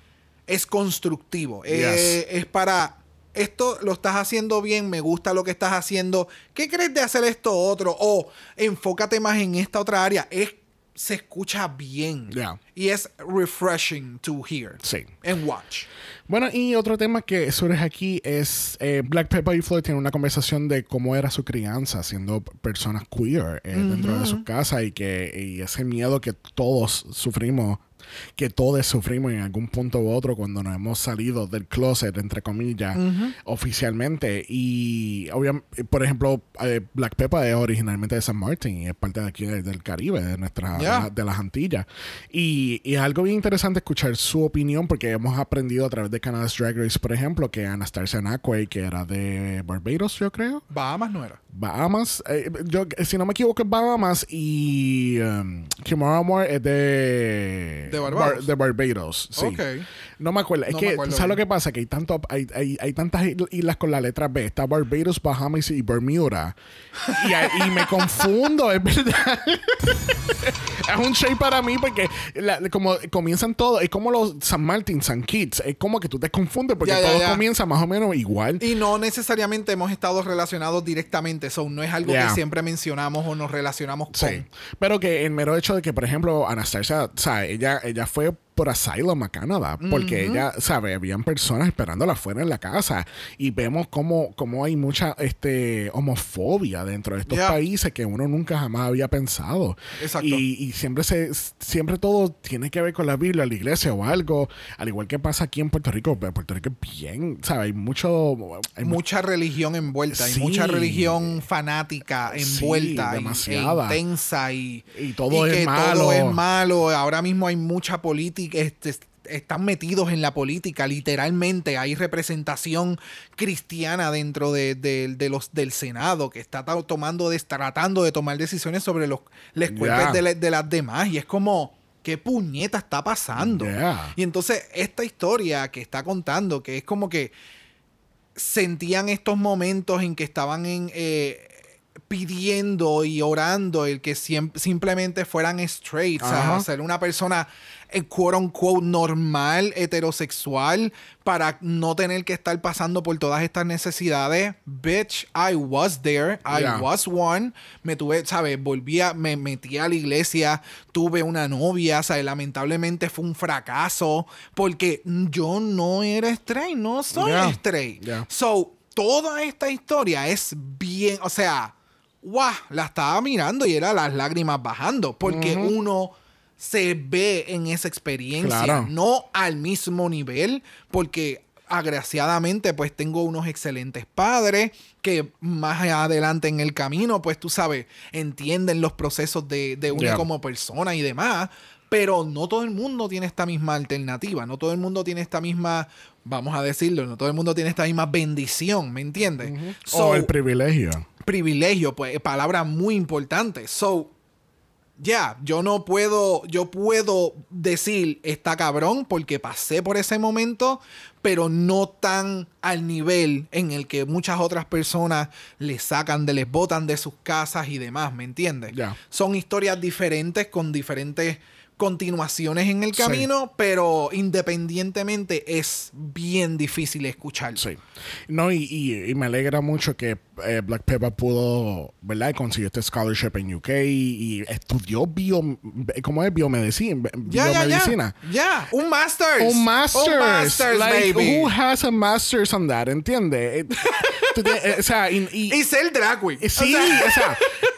es constructivo. Eh, es para. Esto lo estás haciendo bien, me gusta lo que estás haciendo. ¿Qué crees de hacer esto otro? O enfócate más en esta otra área. Es, se escucha bien. Yeah. Y es refreshing to hear. Sí. And watch. Bueno, y otro tema que surge aquí es eh, Black Pepper y Floyd tienen una conversación de cómo era su crianza siendo personas queer eh, dentro de sus casas y que y ese miedo que todos sufrimos, que todos sufrimos en algún punto u otro cuando nos hemos salido del closet, entre comillas, oficialmente. Y obviamente, por ejemplo, eh, Black Pepper es originalmente de San Martín y es parte de aquí de- del Caribe, de nuestra Yeah. de la- de las Antillas. Y, y es algo bien interesante escuchar su opinión porque hemos aprendido a través de Canada's Drag Race, por ejemplo, que Anastasia Nakwe, que era de Barbados, yo creo. Bahamas no era. Bahamas, eh, yo, si no me equivoco es Bahamas y um, Kimora Moore es de, ¿De Barbados? Bar- de Barbados, sí. No me acuerdo, es No que acuerdo ¿sabes lo que pasa? Que hay tanto hay, hay, hay tantas islas con la letra B, está Barbados, Bahamas y Bermuda. Y, y me confundo, es verdad. es un shade para mí porque la- como comienzan todos, es como los San Martín, San Kitts, es como que tú te confundes porque Ya, ya, todo ya. comienza más o menos igual. Y no necesariamente hemos estado relacionados directamente. So, no es algo que siempre mencionamos o nos relacionamos con. Sí. Pero que el mero hecho de que, por ejemplo, Anastasia, o sea, ella, ella fue por asylum a Canadá, porque ella, sabe, habían personas esperándola afuera en la casa y vemos cómo, cómo hay mucha este, homofobia dentro de estos Yeah. países que uno nunca jamás había pensado. Exacto. Y, y siempre se siempre todo tiene que ver con la Biblia, la iglesia o algo, al igual que pasa aquí en Puerto Rico. pero Puerto Rico es bien, ¿sabes? Hay mucho... Hay mu- mucha religión envuelta, hay Sí. mucha religión fanática Sí, envuelta y- demasiada. e intensa y, Y todo es que malo. todo es malo. Ahora mismo hay mucha política, este, están metidos en la política, literalmente hay representación cristiana dentro de, de- de los del Senado que está tomando, de- tratando de tomar decisiones sobre los cuerpos Ya. de, la- de las demás y es como ¿Qué puñeta está pasando? Yeah. Y entonces, esta historia que está contando, que es como que sentían estos momentos en que estaban en, eh, pidiendo y orando el que simplemente fueran straight, o sea, ser una persona quote unquote normal, heterosexual, para no tener que estar pasando por todas estas necesidades. Bitch, I was there, I Yeah. was one. Me tuve, ¿sabes? Volví a, me metí a la iglesia, tuve una novia, ¿sabes? Lamentablemente fue un fracaso porque yo no era straight, no soy Yeah. straight. Yeah. So, toda esta historia es bien, o sea, guau, la estaba mirando y era las lágrimas bajando, porque uno se ve en esa experiencia, Claro. no al mismo nivel, porque agraciadamente pues tengo unos excelentes padres que más adelante en el camino pues tú sabes entienden los procesos de, de uno Yeah. como persona y demás Pero no todo el mundo tiene esta misma alternativa, no todo el mundo tiene esta misma, vamos a decirlo, no todo el mundo tiene esta misma bendición, ¿me entiendes? So, o el privilegio. privilegio, pues palabra muy importante. So, ya, yo no puedo, yo puedo decir está cabrón porque pasé por ese momento, pero no tan al nivel en el que muchas otras personas les sacan de, les botan de sus casas y demás, ¿me entiendes? Son historias diferentes con diferentes continuaciones en el Sí. camino, pero independientemente es bien difícil escuchar. Sí. No, y, y- y me alegra mucho que eh, Black Pepper pudo, ¿verdad? Consiguió este scholarship en UK y, estudió bio, ¿cómo es? Biomedicina. Ya, biomedicina. Ya, un masters. Un master's. Un masters, like, baby. who has a master's on that? ¿Entiendes? Eh, eh, o sea, y, y- Y ser drag queen. Sí, o sea,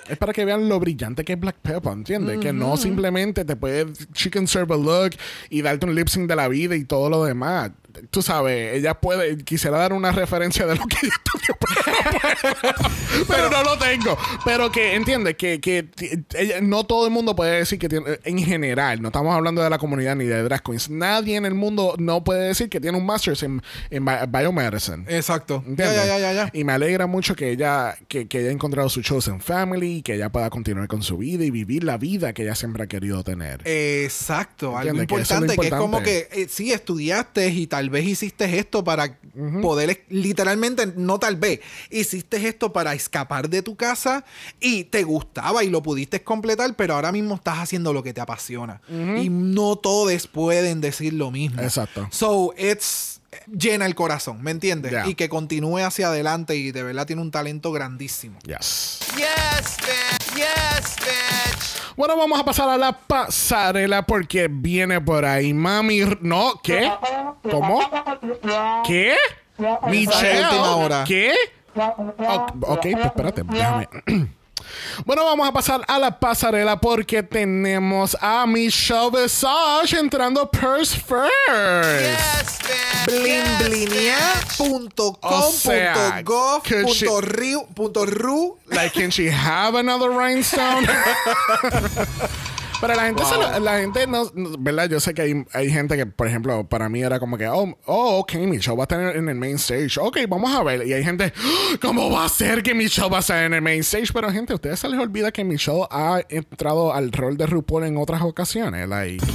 es para que vean lo brillante que es Black Pepper, ¿entiendes? Que no simplemente te puede chicken serve a look y darte un lip sync de la vida y todo lo demás. Tú sabes, ella puede, quisiera dar una referencia de lo que ella estudió, pero no puedo. Pero no lo tengo. Pero que, entiende, que, que ella- no todo el mundo puede decir que tiene, en general, no estamos hablando de la comunidad ni de drag queens, nadie en el mundo no puede decir que tiene un master's en, en bi- biomedicine. Exacto. Ya, ya, ya. Y me alegra mucho que ella, que, que haya encontrado su chosen family y que ella pueda continuar con su vida y vivir la vida que ella siempre ha querido tener. Exacto, algo que es importante, que es como que eh, sí estudiaste y tal vez hiciste esto para poder, literalmente, no tal vez, hiciste esto para escapar de tu casa y te gustaba y lo pudiste completar, pero ahora mismo estás haciendo lo que te apasiona. Y no todos pueden decir lo mismo. Exacto. So, it's llena el corazón, ¿me entiendes? Yeah. Y que continúe hacia adelante y de verdad tiene un talento grandísimo. Yes. Yes, bitch. Yes, bitch. Bueno, vamos a pasar a la pasarela porque viene por ahí mami. No, ¿qué? ¿Cómo? ¿Qué? Michelle. ¿Qué? Ok, pues espérate, déjame. Bueno, vamos a pasar a la pasarela porque tenemos a Michelle Visage entrando Purse First. Yes. O sea, punto she- riu- punto ru. Like, can she have another rhinestone? Pero la gente, se lo- la gente no, no- ¿verdad? Yo sé que hay, hay gente que, por ejemplo, para mí era como que, oh, oh, ok, mi show va a estar en el main stage. Ok, vamos a ver. Y hay gente, "Oh, ¿cómo va a ser que mi show va a estar en el main stage? Pero, gente, ¿a ustedes se les olvida que mi show ha entrado al rol de RuPaul en otras ocasiones? Like,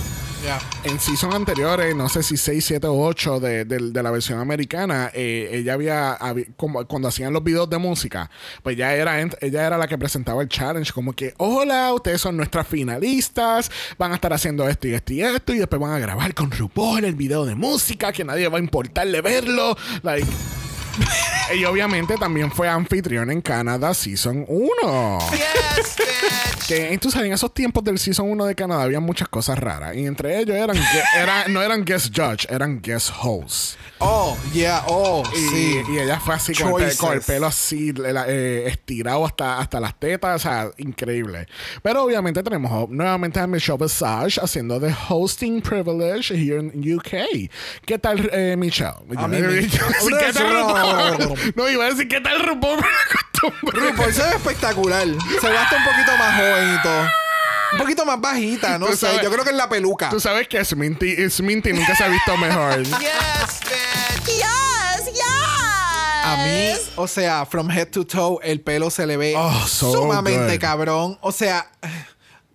en season anteriores, no sé si 6, 7 o 8 de, de- de la versión americana, eh, ella había, habi- como, cuando hacían los videos de música, pues ya era, ella era la que presentaba el challenge, como que, hola, ustedes son nuestras finalistas, van a estar haciendo esto y esto y esto, y después van a grabar con RuPaul el video de música, que nadie va a importarle verlo, like... y obviamente también fue anfitrión en Canadá Season 1. Yes, bitch. Que tú sabes, en esos tiempos del Season 1 de Canadá había muchas cosas raras. Y entre ellos eran, era- no eran guest judge, eran guest hosts. Oh, yeah, oh, Y, sí. y ella fue así con el, con el pelo así, la- eh, estirado hasta, hasta las tetas. O sea, increíble. Pero obviamente tenemos nuevamente a Michelle Visage haciendo de hosting privilege here in UK. ¿Qué tal, eh, Michelle? A mí yo- ¿Qué tal RuPaul? No, iba a decir, ¿qué tal RuPaul? RuPaul se ve espectacular. Se ve hasta un poquito más joven y todo. Un poquito más bajita, no sé. sabes- Yo creo que es la peluca. Tú sabes que Sminty, Sminty nunca se ha visto mejor. Yes, bitch. A mí, o sea, from head to toe, el pelo se le ve Oh, so sumamente good. cabrón. O sea,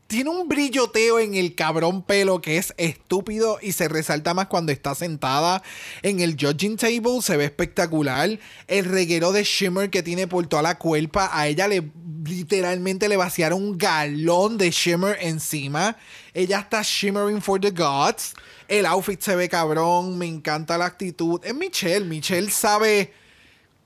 tiene un brilloteo en el cabrón pelo que es estúpido y se resalta más cuando está sentada en el judging table. Se ve espectacular. El reguero de shimmer que tiene por toda la cuerpa. A ella le literalmente le vaciaron un galón de shimmer encima. Ella está shimmering for the gods. El outfit se ve cabrón. Me encanta la actitud. Es Michelle. Michelle sabe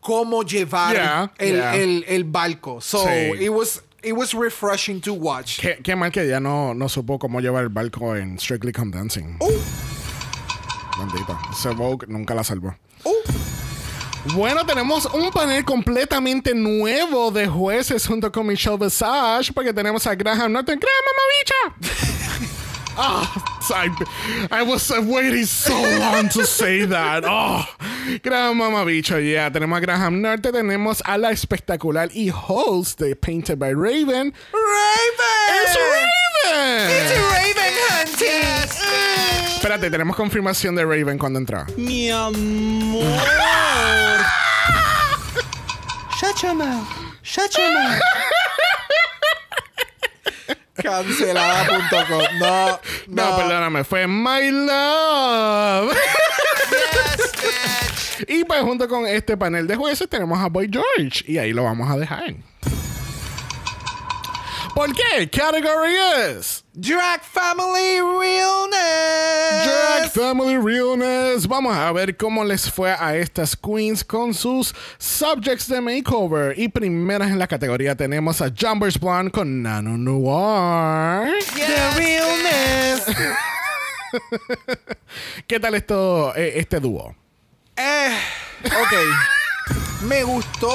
cómo llevar Yeah, el, yeah. el- el barco. So Sí. it was it was refreshing to watch. Qué, qué mal que ella no, no supo cómo llevar el barco en Strictly Come Dancing. Uh. Bendito. Ese Vogue nunca la salvó. Uh. Bueno, tenemos un panel completamente nuevo de jueces junto con Michelle Visage porque tenemos a Graham Norton. ¡Graham, mamabicha! Ah, I, I was waiting so long to say that. Oh, Graham Mamabicho, yeah. Tenemos a Graham Norte, tenemos a la espectacular y host de Painted by Raven. Raven. ¡Es Raven! It's Raven hunting. espérate, tenemos confirmación de Raven cuando entró. Mi amor. Shut your mouth. Shut your mouth. Cancelada.com. No, no. No, perdóname, fue My Love. Yes, bitch. y pues junto con este panel de jueces tenemos a Boy George. Y ahí lo vamos a dejar. ¿Por qué? Category es Drag Family Realness. Drag Family Realness. Vamos a ver cómo les fue a estas queens con sus subjects de makeover. Y primeras en la categoría tenemos a Jumbers Blonde con Nano Noir. The Realness. ¿Qué tal esto, eh, este dúo? Eh, ok. Me gustó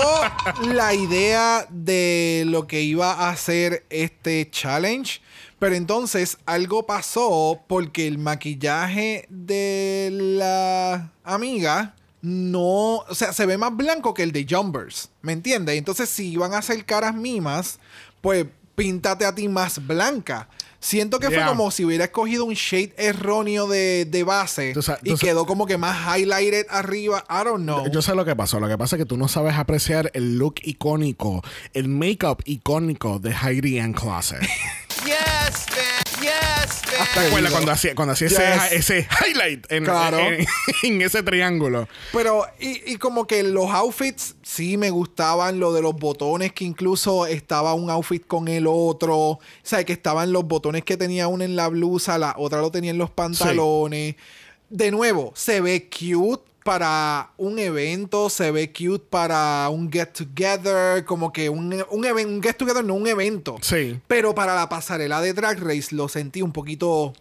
la idea de lo que iba a hacer este challenge. Pero entonces algo pasó porque el maquillaje de la amiga no, o sea, se ve más blanco que el de Jumbers, ¿me entiendes? Entonces si iban a hacer caras mimas, pues píntate a ti más blanca. Siento que Yeah. fue como si hubiera escogido un shade erróneo de, de base y quedó como que más highlighted arriba. I don't know. Yo sé lo que pasó. Lo que pasa es que tú no sabes apreciar el look icónico, el make-up icónico de Heidi Ann Closet. Yes, bitch. Yes, ¿Te acuerdas cuando hacía, cuando hacía Yes. ese, ese highlight en, Claro. en- en ese triángulo? Pero, y, y como que los outfits sí me gustaban, lo de los botones, que incluso estaba un outfit con el otro. O sea, que estaban los botones que tenía una en la blusa, la otra lo tenía en los pantalones. De nuevo, se ve cute para un evento, se ve cute para un get together, como que un, un, un get together, no un evento. Sí. Pero para la pasarela de Drag Race lo sentí un poquito.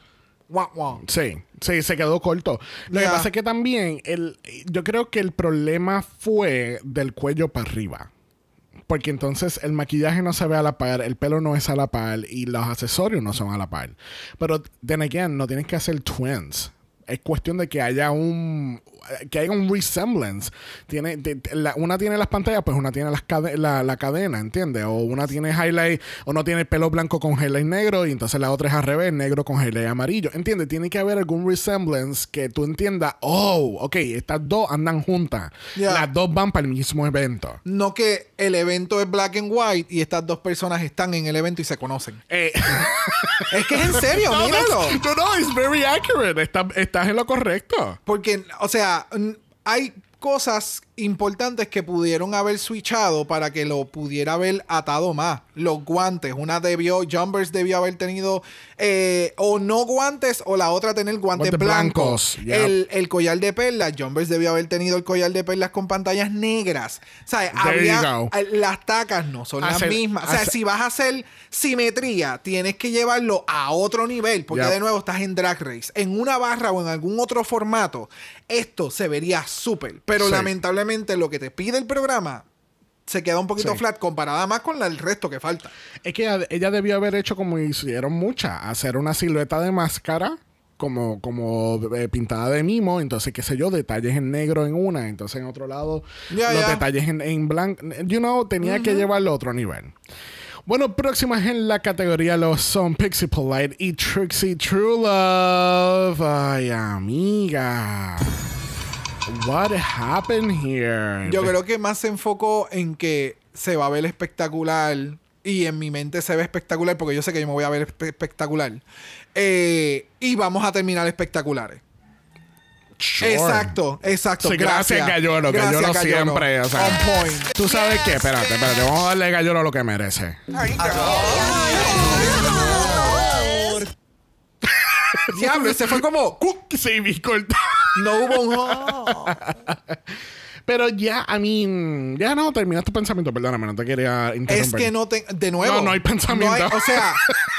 Sí, sí, se quedó corto. Lo que pasa es que también, el, yo creo que el problema fue del cuello para arriba. Porque entonces el maquillaje no se ve a la par, el pelo no es a la par y los accesorios no son a la par. Pero, then again, no tienes que hacer twins. Es cuestión de que haya un que haya un resemblance. Tiene, la- una tiene las pantallas, pues una tiene las cade- la, la cadena, ¿entiendes? O una tiene highlight, o no tiene pelo blanco con highlight negro, y entonces la otra es al revés, negro con highlight amarillo. ¿Entiendes? Tiene que haber algún resemblance que tú entiendas, oh, ok, estas dos andan juntas. Ya. Las dos van para el mismo evento. No que el evento es black and white y estas dos personas están en el evento y se conocen. Eh, Es que es en serio, no, míralo. no, no, it's very accurate. Está- estás en lo correcto. Porque, o sea, hay cosas importantes que pudieron haber switchado para que lo pudiera haber atado más. Los guantes, una debió, Jumbers debió haber tenido eh, o no guantes o la otra tener guantes, Guantes blancos. el, el collar de perlas, Jumbers debió haber tenido el collar de perlas con pantallas negras. O sea, había, las tacas no son Hacer- las mismas. O sea, hacer- si vas a hacer simetría, tienes que llevarlo a otro nivel, porque de nuevo estás en Drag Race. En una barra o en algún otro formato, esto se vería súper. Pero Sí. lamentablemente lo que te pide el programa se queda un poquito Sí. flat comparada más con la- el resto que falta. Es que ella, ella debió haber hecho como hicieron muchas, hacer una silueta de máscara. Como, como eh, pintada de mimo, entonces, qué sé yo, detalles en negro en una, entonces en otro lado, los detalles en, en blanco. You know, tenía que llevarlo a otro nivel. Bueno, próximas en la categoría los son Pixie Polite y Trixie True Love. Ay, amiga. What happened here? Yo creo que más se enfocó en que se va a ver espectacular. Y en mi mente se ve espectacular porque yo sé que yo me voy a ver espe- espectacular. Eh, y vamos a terminar espectaculares. Sure. Exacto, exacto. Sí, gracias, Gallolo, Gallolo siempre, o sea. On point. ¿Tú sabes qué? Espérate, espérate. Vamos a darle Gallolo lo que merece. Diablo, ese fue como. Sí, mi corta. No hubo un. Pero ya, a mí, ya no terminaste tu pensamiento, perdóname, no te quería Es interrumpir. que no te. De nuevo. No, no hay pensamiento. no hay- o sea,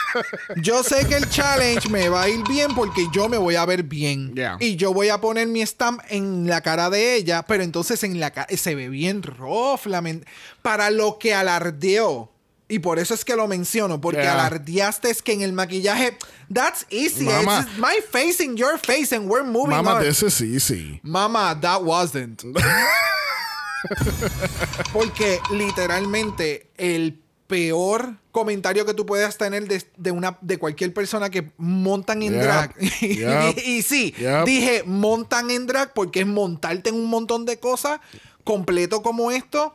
yo sé que el challenge me va a ir bien porque yo me voy a ver bien. Yeah. Y yo voy a poner mi stamp en la cara de ella, pero entonces en la cara se ve bien rough. Para lo que alardeó. Y por eso es que lo menciono, porque Yeah. alardeaste es que en el maquillaje, that's easy. Mama. It's my face in your face and we're moving Mama, on. this is easy. Mama, that wasn't. Porque literalmente el peor comentario que tú puedas tener de, de una de cualquier persona que montan en Yep. drag. Yep. y, y sí, Yep. dije montan en drag porque es montarte en un montón de cosas completo como esto.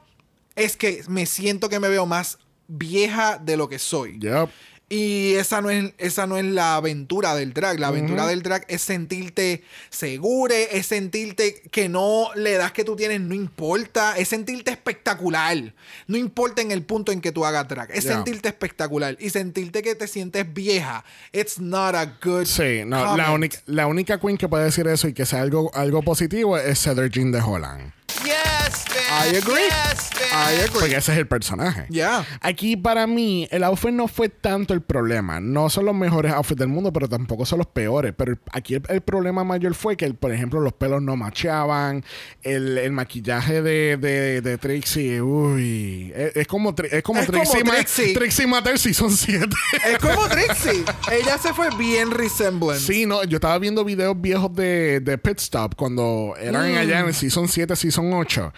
Es que me siento que me veo más vieja de lo que soy. Yep. Y esa no es, esa no es la aventura del drag. La aventura del drag es sentirte segure, es sentirte que no le das que tú tienes, no importa, es sentirte espectacular. No importa en el punto en que tú hagas drag, es Yeah. sentirte espectacular y sentirte que te sientes vieja. It's not a good. Sí, no, la única, la única queen que puede decir eso y que sea algo, algo positivo es Heather Jean de Holland. Yes. I agree. Yes. I agree. Porque ese es el personaje. Yeah. Aquí para mí el outfit no fue tanto el problema. No son los mejores outfits del mundo, pero tampoco son los peores. Pero aquí el, el problema mayor fue que, por ejemplo, los pelos no macheaban. El, el maquillaje de, de, de Trixie, uy. Es, es como, Tri- es como Es como Trixie, Ma- Trixie. Trixie Matter Season 7. Es como Trixie. Ella se fue bien resemblance. Sí, no, yo estaba viendo videos viejos de, de Pit Stop cuando eran Mm. allá en el Season 7, Season 8.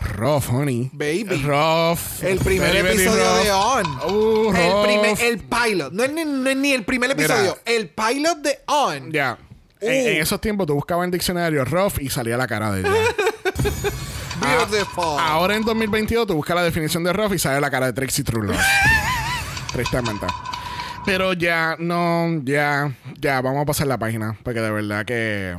Rough, honey. Baby. Rough. El primer episodio de On. Uh, el, primer, el pilot. No es ni, no es ni el primer Mira. episodio. El pilot de On. Ya. En, Uh. en esos tiempos tú buscabas en diccionario rough y salía la cara de ella. Beautiful. Ahora en 2022 tú buscas la definición de rough y sale la cara de Trixie True Love. Tristemente. Pero ya, no, ya, ya, vamos a pasar la página. Porque de verdad que.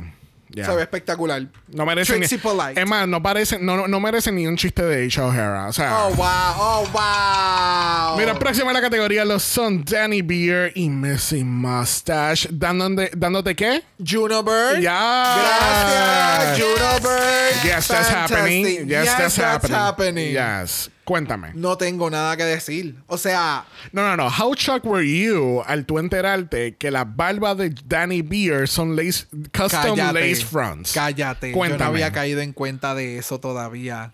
Ya. Se ve espectacular. No merecen ni. Es más, no parecen, no, no, no merecen ni un chiste de H. O'Hara. O sea. Oh, wow. Oh, wow. Mira, próxima en la categoría los son Danny Beer y Missy Mustache. Dándote, ¿Dándote qué? Juno Bird. Ya. Gracias, Juno Bird. Yes, that's Fantastic. happening. Yes, Yes, that's, that's happening. happening. Yes. Cuéntame. No tengo nada que decir. O sea, No, no, no. How shocked were you al tú enterarte que las barbas de Danny Beer son lace, custom cállate. lace fronts? Cállate. Yo no había caído en cuenta de eso todavía.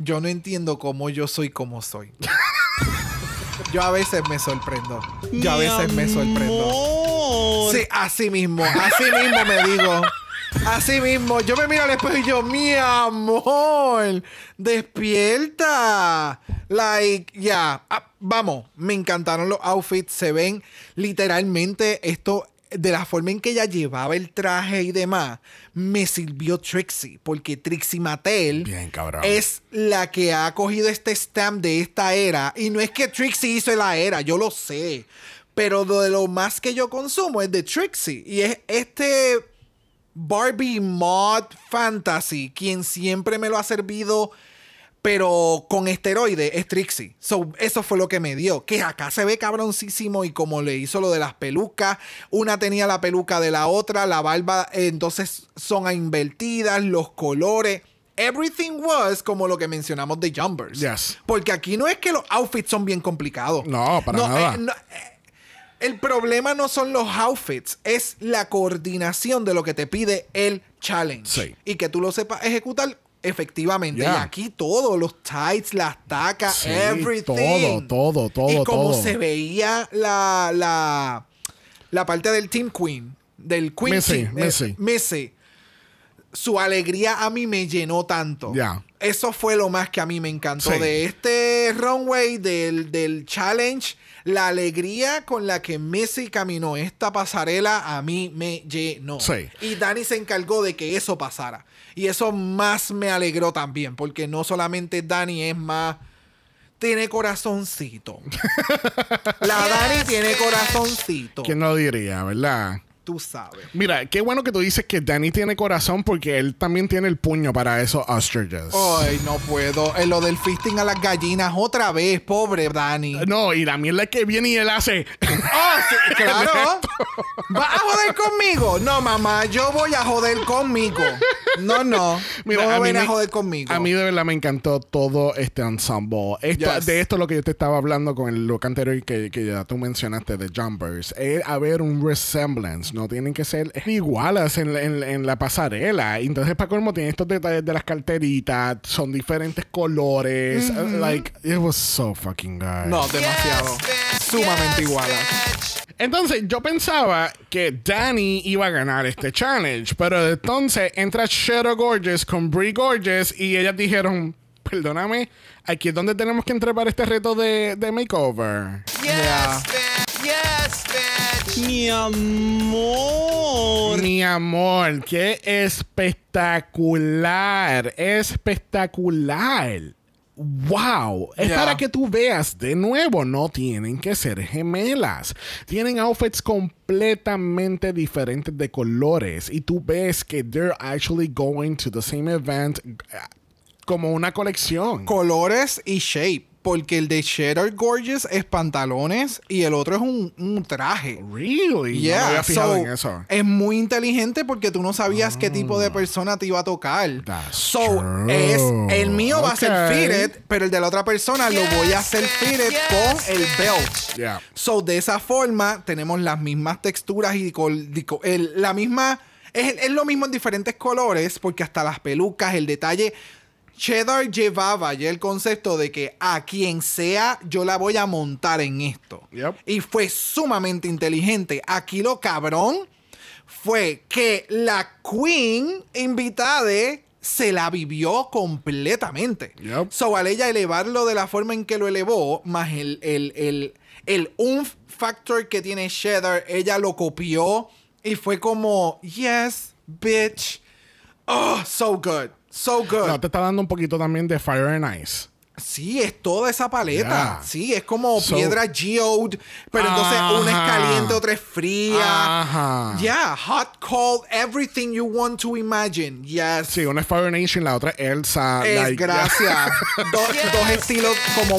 Yo no entiendo cómo yo soy como soy. yo a veces me sorprendo. Yo a veces me sorprendo. Sí, así mismo, así mismo me digo. Así mismo, yo me miro al espejo y yo, mi amor, despierta. Like, ya, ah, vamos, me encantaron los outfits, se ven literalmente esto de la forma en que ella llevaba el traje y demás, me sirvió Trixie, porque Trixie Mattel Bien, es la que ha cogido este stamp de esta era. Y no es que Trixie hizo la era, yo lo sé. Pero de lo más que yo consumo es de Trixie. Y es este Barbie Mod Fantasy quien siempre me lo ha servido. Pero con esteroide es Trixie. So, eso fue lo que me dio. Que acá se ve cabroncísimo. Y como le hizo lo de las pelucas. Una tenía la peluca de la otra. La barba eh, entonces son invertidas. Los colores. Everything was como lo que mencionamos de Jumpers. Yes. Porque aquí no es que los outfits son bien complicados. No, para nada. eh, no, eh, el problema no son los outfits, es la coordinación de lo que te pide el challenge. Sí. Y que tú lo sepas ejecutar efectivamente. Yeah. Y aquí todo, los tights, las tacas, Sí, everything. todo, todo, todo, Y como todo. se veía la, la, la parte del Team Queen, del Queen Missy, Team, eh, Missy. Missy, su alegría a mí me llenó tanto. Ya. Eso fue lo más que a mí me encantó Sí. de este runway, del, del challenge. La alegría con la que Missy caminó esta pasarela a mí me llenó. Sí. Y Dani se encargó de que eso pasara. Y eso más me alegró también, porque no solamente Dani es más... Tiene corazoncito. La Dani tiene corazoncito. ¿Quién lo diría, verdad? Tú sabes. Mira, qué bueno que tú dices que Danny tiene corazón porque él también tiene el puño para esos ostriches. Ay, no puedo. En lo del fisting a las gallinas otra vez, pobre Dani. No, y la mierda que viene y él hace. Ah, sí, claro. ¿Vas a joder conmigo? No, mamá, yo voy a joder conmigo. No, no. Mira, no a mí a joder conmigo. A mí de verdad me encantó todo este ensemble. Esto, Yes. De esto es lo que yo te estaba hablando con el look anterior que, que ya tú mencionaste de Jumpers. Es haber un resemblance. No tienen que ser iguales en, la- en la- en la pasarela. Entonces, para colmo, tiene estos detalles de las carteritas. Son diferentes colores. Uh, Like, it was so fucking good. No, demasiado. Yes. Sumamente Yes. Entonces, yo pensaba que Danny iba a ganar este challenge. Pero entonces entra Shadow Gorgeous con Brie Gorgeous y ellas dijeron: perdóname, aquí es donde tenemos que entrar para este reto de, de makeover. Yes, bitch. Yes, bitch. Mi amor. Mi amor, qué espectacular, espectacular. Wow, es para que tú veas de nuevo, no tienen que ser gemelas. Tienen outfits completamente diferentes de colores y tú ves que they're actually going to the same event como una colección. Colores y shape. Porque el de Cheddar Gorgeous es pantalones y el otro es un, un traje. really? Yeah, no me había fijado so, en eso. Es muy inteligente porque tú no sabías qué tipo de persona te iba a tocar. That's so, true. es el mío va a ser fitted, pero el de la otra persona lo voy a hacer Yes, fitted yes, con el belt. Yeah. So, de esa forma tenemos las mismas texturas y el- la misma. Es, es lo mismo en diferentes colores, porque hasta las pelucas, el detalle. Cheddar llevaba ya el concepto de que a quien sea yo la voy a montar en esto. Yep. Y fue sumamente inteligente. Aquí lo cabrón fue que la queen invitada se la vivió completamente. Yep. So, al ella elevarlo de la forma en que lo elevó, más el, el, el, el factor que tiene Cheddar, ella lo copió y fue como, yes, bitch. Oh, so good. So good. No, te está dando un poquito también de Fire and Ice. Sí, es toda esa paleta. Yeah. Sí, es como So- piedra geode, pero entonces una es caliente, otra es fría. Ajá. Yeah, hot, cold, everything you want to imagine. Yes. Sí, una es Fire Nation, la otra es Elsa. Es like, gracias. Do- Dos estilos como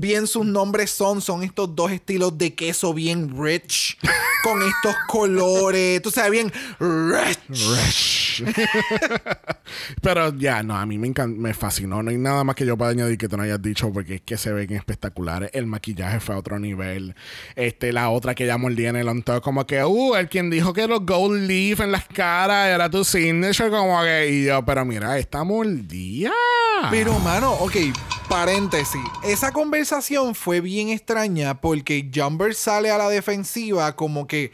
bien sus nombres son, son estos dos estilos de queso bien rich, con estos colores, tú sabes, bien rich. Pero ya, no, a mí me encanta, me fascinó. No hay nada más que yo pueda añadir que tú no hayas dicho porque es que se ven espectaculares. El maquillaje fue a otro nivel. Este, la otra que ya mordía en el on top, como que, uh, el quien dijo que los gold leaf en las caras era tu signature, como que, y yo, pero mira, esta mordía. Pero, mano, ok, paréntesis. Esa conversación fue bien extraña porque Jumper sale a la defensiva como que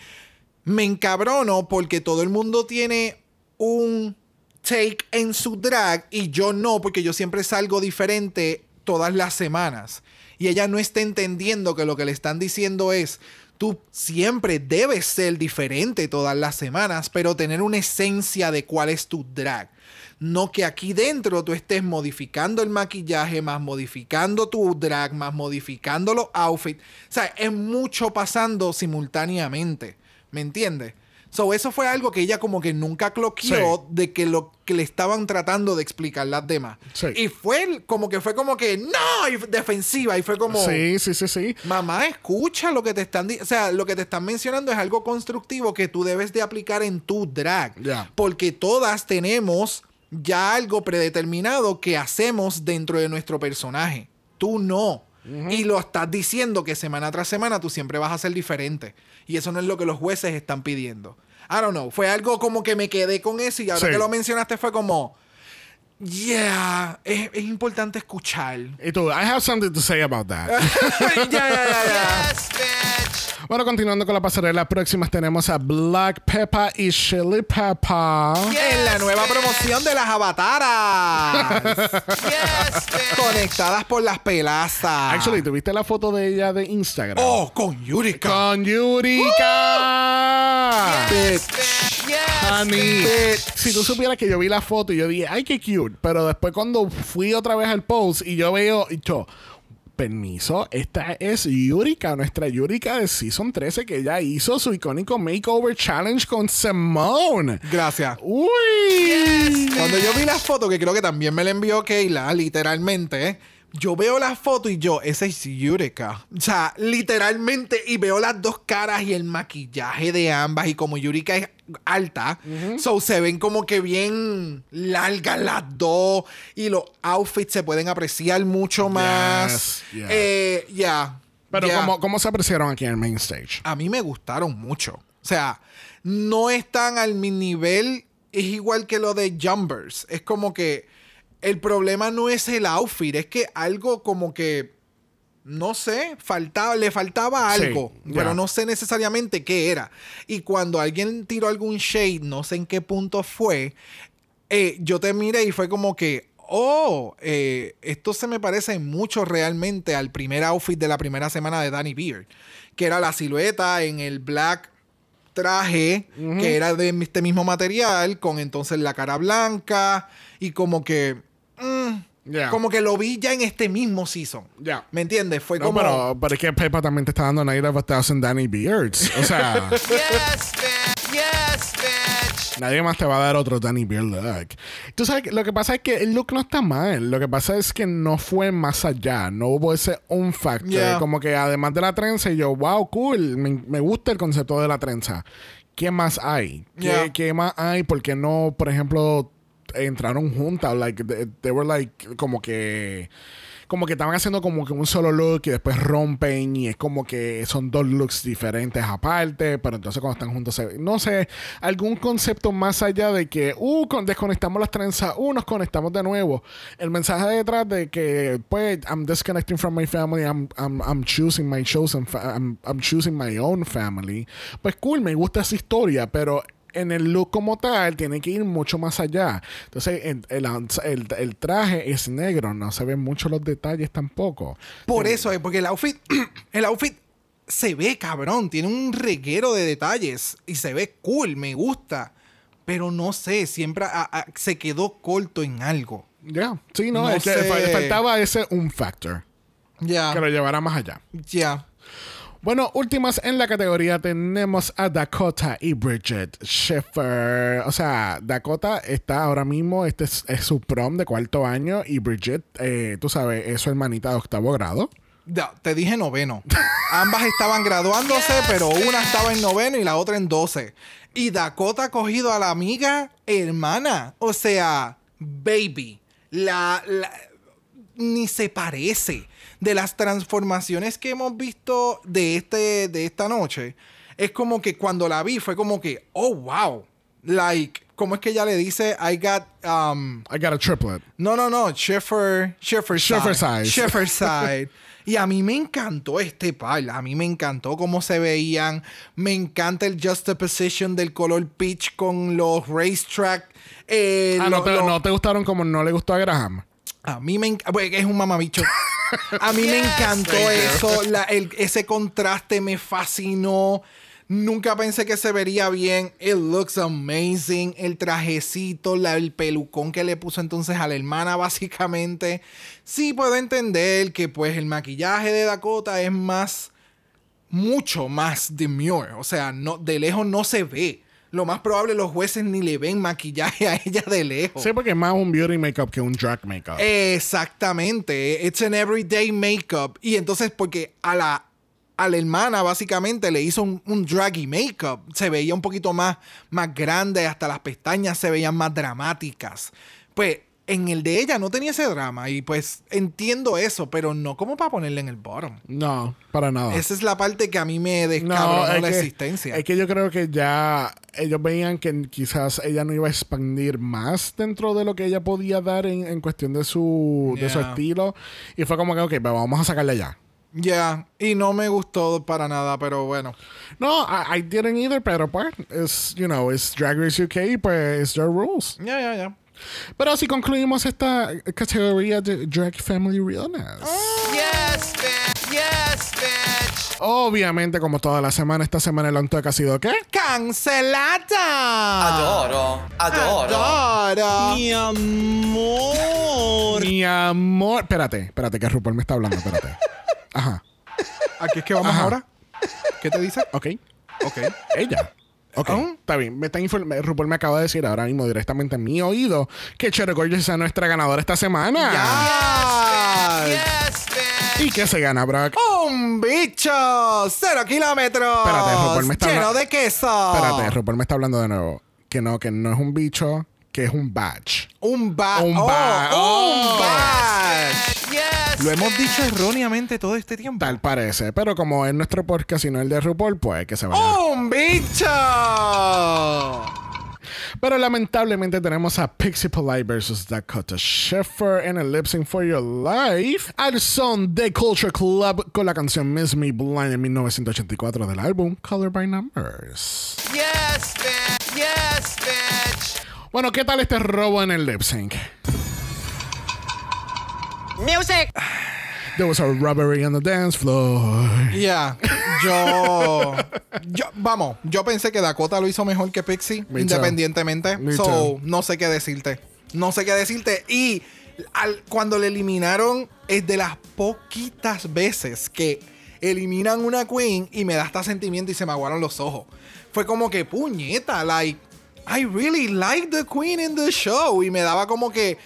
me encabrono porque todo el mundo tiene un take en su drag y yo no, porque yo siempre salgo diferente todas las semanas. Y ella no está entendiendo que lo que le están diciendo es, tú siempre debes ser diferente todas las semanas, pero tener una esencia de cuál es tu drag. No que aquí dentro tú estés modificando el maquillaje, más modificando tu drag, más modificando los outfits. O sea, es mucho pasando simultáneamente. ¿Me entiendes? So, eso fue algo que ella como que nunca cloqueó Sí. de que lo que le estaban tratando de explicar las demás. Sí. Y fue como que fue como que no, y defensiva. Y fue como Sí, sí, sí, sí. Mamá, escucha lo que te están diciendo. O sea, lo que te están mencionando es algo constructivo que tú debes de aplicar en tu drag. Porque todas tenemos ya algo predeterminado que hacemos dentro de nuestro personaje. Tú no. Y lo estás diciendo que semana tras semana tú siempre vas a ser diferente. Y eso no es lo que los jueces están pidiendo. I don't know. Fue algo como que me quedé con eso y ahora Sí. que lo mencionaste fue como... Yeah, es, es importante escuchar. Y tú, I have something to say about that. ya, ya. Yes, bitch. bueno, continuando con la pasarela, próximas tenemos a Black Peppa y Chili Peppa. En la nueva promoción de las avataras. Yes, bitch. conectadas por las pelazas. Actually, ¿tuviste la foto de ella de Instagram? Oh, con Yurika. Con Yurika. Bitch. Yes, Honey. Bitch. Si tú supieras que yo vi la foto y yo dije, ay, qué cute. Pero después cuando fui otra vez al post y yo veo, y yo, permiso, esta es Yurika, nuestra Yurika de Season 13 que ella hizo su icónico Makeover Challenge con Simone. Gracias. Uy. Cuando yo vi la foto, que creo que también me la envió Keila, literalmente, yo veo la foto y yo, esa es Yurika. O sea, literalmente, y veo las dos caras y el maquillaje de ambas, y como Yurika es alta, so se ven como que bien largas las dos, y los outfits se pueden apreciar mucho más. Yes. Eh, ya. Pero. ¿cómo, ¿cómo se apreciaron aquí en el main stage? a mí me gustaron mucho. O sea, no están al mi nivel. Es igual que lo de Jumpers. Es como que el problema no es el outfit, es que algo como que. No sé, faltaba, le faltaba algo, pero no sé necesariamente qué era. Y cuando alguien tiró algún shade, no sé en qué punto fue, eh, yo te miré y fue como que, oh, eh, esto se me parece mucho realmente al primer outfit de la primera semana de Danny Beard, que era la silueta en el black traje, que era de este mismo material, con entonces la cara blanca y como que... mm, Yeah. Como que lo vi ya en este mismo season. Ya. ¿Me entiendes? Fue No, como... pero, pero es que Pepa también te está dando Night of a Thousand Danny Beards. O sea, Yes, bitch. Yes, bitch. nadie más te va a dar otro Danny Beard look. Tú sabes, que lo que pasa es que el look no está mal. Lo que pasa es que no fue más allá. No hubo ese un factor. Yeah. Como que además de la trenza, y yo, wow, cool. Me, me gusta el concepto de la trenza. ¿Qué más hay? ¿Qué, Yeah. qué más hay? ¿Por qué no, por ejemplo, entraron juntas? Like, they, they were like, como que. Como que estaban haciendo como que un solo look y después rompen y es como que son dos looks diferentes aparte, pero entonces cuando están juntos se No sé, algún concepto más allá de que, uh, con- desconectamos las trenzas, uh, nos conectamos de nuevo. El mensaje detrás de que, pues, I'm disconnecting from my family, I'm, I'm, I'm choosing my fa- I'm, I'm choosing my own family. Pues cool, me gusta esa historia, pero en el look como tal tiene que ir mucho más allá. Entonces, el, el, el- traje es negro, no se ven mucho los detalles tampoco. Por eso es, porque el outfit, el outfit se ve cabrón, tiene un reguero de detalles y se ve cool, me gusta. Pero no sé, siempre a- a- se quedó corto en algo. Ya, sí, no, No es que faltaba ese un factor Ya, que lo llevara más allá. ya. Bueno, últimas en la categoría tenemos a Dakota y Bridget Sheffer. O sea, Dakota está ahora mismo, este es, es su prom de cuarto año y Bridget, eh, tú sabes, es su hermanita de octavo grado. Ya, te dije noveno. Ambas estaban graduándose, pero una estaba en noveno y la otra en doce. Y Dakota ha cogido a la amiga hermana. O sea, baby. La, la- ni se parece. De las transformaciones que hemos visto de, este, de esta noche, es como que cuando la vi fue como que, oh, wow. Like, ¿cómo es que ella le dice? I got... Um, I got a triplet. no, no, no. Sheffer. Sheffer Sheffer side. Sheffer side. Y a mí me encantó este par. A mí me encantó cómo se veían. Me encanta el juxtaposition del color peach con los racetrack. Eh, Ah, lo- no, te, lo- no te gustaron como no le gustó a Graham. A mí me encantó. Es un mamabicho. A mí me encantó eso. la- el- ese contraste me fascinó. Nunca pensé que se vería bien. It looks amazing. El trajecito, la- el pelucón que le puso entonces a la hermana, básicamente. Sí puedo entender que pues el maquillaje de Dakota es más, mucho más demure. O sea, no, de lejos no se ve. Lo más probable los jueces ni le ven maquillaje a ella de lejos. Sí, porque es más un beauty makeup que un drag makeup. Exactamente. It's an everyday makeup. Y entonces, porque a la, a la hermana básicamente le hizo un, un draggy makeup. Se veía un poquito más, más grande, hasta las pestañas se veían más dramáticas. Pues en el de ella no tenía ese drama. Y pues entiendo eso, pero no como para ponerle en el bottom. no, para nada. Esa es la parte que a mí me descabronó es la que- existencia. Es que yo creo que ya ellos veían que quizás ella no iba a expandir más dentro de lo que ella podía dar en, en cuestión de su, de su Yeah. estilo. Y fue como que, ok, pero vamos a sacarla ya. Ya, y no me gustó para nada, pero bueno. No, I, I didn't either, pero pues, es, you know, es Drag Race UK, pues, it's their rules. Ya, ya, ya. Pero así concluimos esta categoría de Drag Family Realness. Yes, bitch. Yes, bitch. Obviamente, como toda la semana, esta semana el on talk ha sido ¿qué? ¡Cancelada! Adoro. Adoro. Adoro. Mi amor. Mi amor. Espérate, espérate, que RuPaul me está hablando, espérate. Ajá. ¿A qué es que vamos Ajá. ahora? ¿Qué te dice? Ok. Ok. Ella. Ok, está bien. Me están RuPaul me acaba de decir ahora mismo directamente en mi oído que Cherry Gorgeous es nuestra ganadora esta semana. Yes, bitch. ¿Y qué se gana, Brock? ¡Un bicho! ¡Cero kilómetros! Espérate, RuPaul me está ¡Lleno de queso! Espérate, RuPaul me está hablando de nuevo. Que no, que no es un bicho, que es un badge. ¡Un ba... Un oh, ba- ¡Un oh. badge! Yes. Lo hemos dicho erróneamente todo este tiempo. Tal parece. Pero como es nuestro podcast y no el de RuPaul, pues que se vaya. ¡Un bicho! Pero lamentablemente tenemos a Pixie Polite versus Dakota Sheffer en el Lip Sync for Your Life al son de Culture Club con la canción Miss Me Blind en 1984 del álbum Color by Numbers. Yes, bitch. Yes, bitch. Bueno, ¿qué tal este robo en el lip sync? Music. There was a robbery on the dance floor. Yeah. Yo, yo. Vamos, yo pensé que Dakota lo hizo mejor que Pixie, Me independientemente. Me so, too. no sé qué decirte. No sé qué decirte. Y al- cuando le eliminaron, es de las poquitas veces que eliminan una queen y me da hasta sentimiento y se me aguaron los ojos. Fue como que puñeta, like, I really like the queen in the show. Y me daba como que.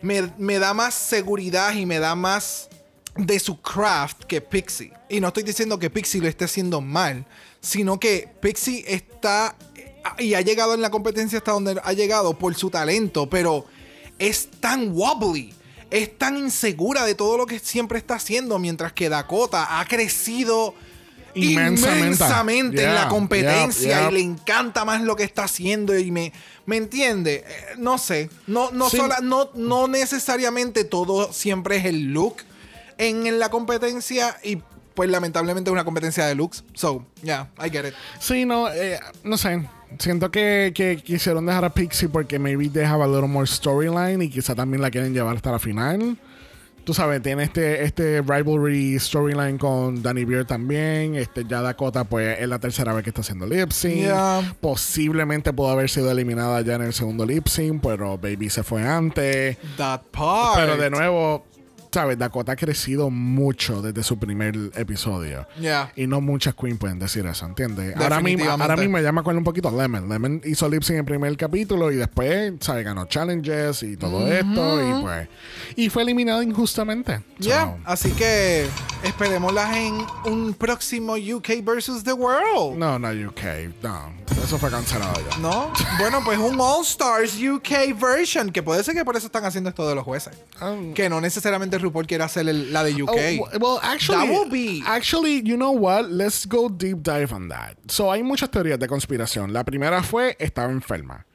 Me, me da más seguridad y me da más de su craft que Pixie. Y no estoy diciendo que Pixie lo esté haciendo mal, sino que Pixie está y ha llegado en la competencia hasta donde ha llegado por su talento, pero es tan wobbly, es tan insegura de todo lo que siempre está haciendo, mientras que Dakota ha crecido Inmensamente. inmensamente en la competencia yeah, y le encanta más lo que está haciendo y me, me entiende. Eh, no sé, no, no, Sí. sola- no, no necesariamente todo siempre es el look en, en la competencia y pues lamentablemente es una competencia de looks. So, yeah, I get it. Sí, no, eh, no sé. Siento que, que quisieron dejar a Pixie porque maybe they have a little more storyline y quizá también la quieren llevar hasta la final. Tú sabes, tiene este, este rivalry storyline con Danny Beer también. Este, ya Dakota, pues, es la tercera vez que está haciendo lip sync. Yeah. Posiblemente pudo haber sido eliminada ya en el segundo lip sync, pero Baby se fue antes. That part. Pero de nuevo, ¿sabes? Dakota ha crecido mucho desde su primer episodio. Yeah. Y no muchas queens pueden decir eso, ¿entiendes? Ahora mismo, ahora mismo ya me acuerdo un poquito Lemon. Lemon hizo lip en el primer capítulo y después, ¿sabes? Ganó challenges y todo esto. Y pues. Y fue eliminado injustamente. So, Yeah, así que esperémoslas en un próximo UK versus the World. No, no UK. No. Eso fue cancelado ya. ¿No? Bueno, pues un All Stars UK version, que puede ser que por eso están haciendo esto de los jueces. Um, Que no necesariamente RuPaul quiere hacer el- la de UK. Oh, well, actually, That will be- actually, you know what? Let's go deep dive on that. So, hay muchas teorías de conspiración. La primera fue estaba enferma.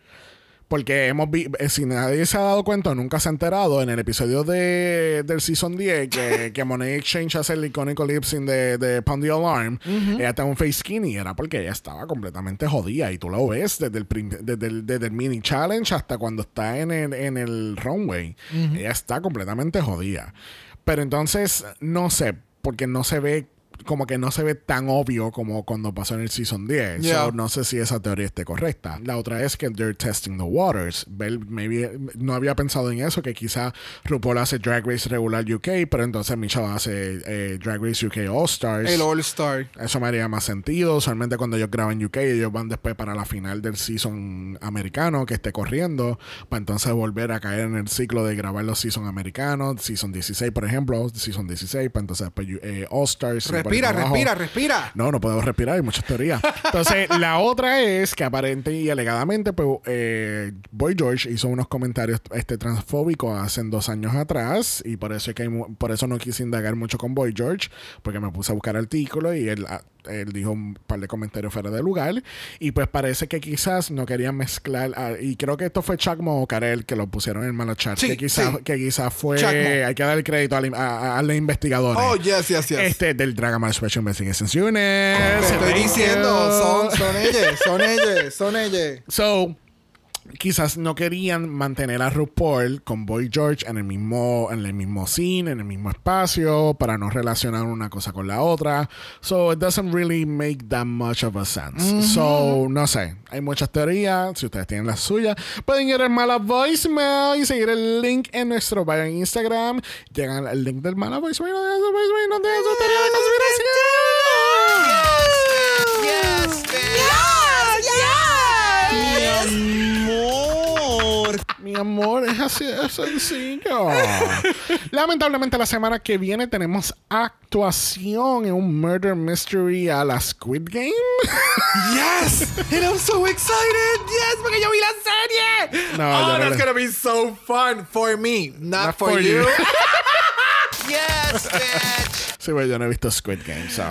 Porque hemos vi eh, si nadie se ha dado cuenta, nunca se ha enterado en el episodio de, del Season 10 que, que Monet Exchange hace el icónico lip sync de, de Pound the Alarm. Ella estaba un face skinny. Era porque ella estaba completamente jodida. Y tú lo ves desde el, desde el, desde el mini challenge hasta cuando está en el, en el runway. Ella está completamente jodida. Pero entonces, no sé, porque no se ve como que no se ve tan obvio como cuando pasó en el Season 10. Yeah. So, no sé si esa teoría esté correcta. La otra es que they're testing the waters. Ver, maybe, no había pensado en eso, que quizá RuPaul hace Drag Race regular UK, pero entonces Michelle hace eh, Drag Race UK All Stars. El All Star. Eso me haría más sentido. Usualmente cuando ellos graban UK, ellos van después para la final del season americano que esté corriendo, para entonces volver a caer en el ciclo de grabar los season americanos, season 16, por ejemplo, season 16, para entonces después eh, All Stars. Respira, respira, respira. No, no podemos respirar, hay muchas teorías. Entonces, la otra es que aparente y alegadamente, pues, eh, Boy George hizo unos comentarios este, transfóbicos hace dos años atrás y por eso, es que hay por eso no quise indagar mucho con Boy George, porque me puse a buscar artículos y él, ah, él dijo un par de comentarios fuera de lugar y pues parece que quizás no querían mezclar, ah, y creo que esto fue Chacmo o Karel que lo pusieron en el malo chat, Sí, que quizás sí. que quizás fue, Chacmo. hay que dar el crédito a, la- a- a los investigadores. Oh, yes, yes, yes. Este del Dragon Special Investigations Unit. Te estoy diciendo, son, son ellos, son ellos, son ellos. So, quizás no querían mantener a RuPaul con Boy George en el mismo en el mismo scene, en el mismo espacio para no relacionar una cosa con la otra. So, it doesn't really make that much of a sense. So, no sé, hay muchas teorías, si ustedes tienen las suyas, pueden ir al Mala Voicemail y seguir el link en nuestro bio en Instagram. Llegan al link del Mala Voicemail, no dejan su voicemail, no dejan su teoría de conspiración. Mi amor. Es así de sencillo. Lamentablemente, la semana que viene tenemos actuación en un murder mystery a la Squid Game. Yes! And I'm so excited! Yes, porque yo vi la serie! No, oh, that's gonna be so fun for me, not, Not for, for you. you. Yes, bitch. Sí, pues yo no he visto Squid Game, so.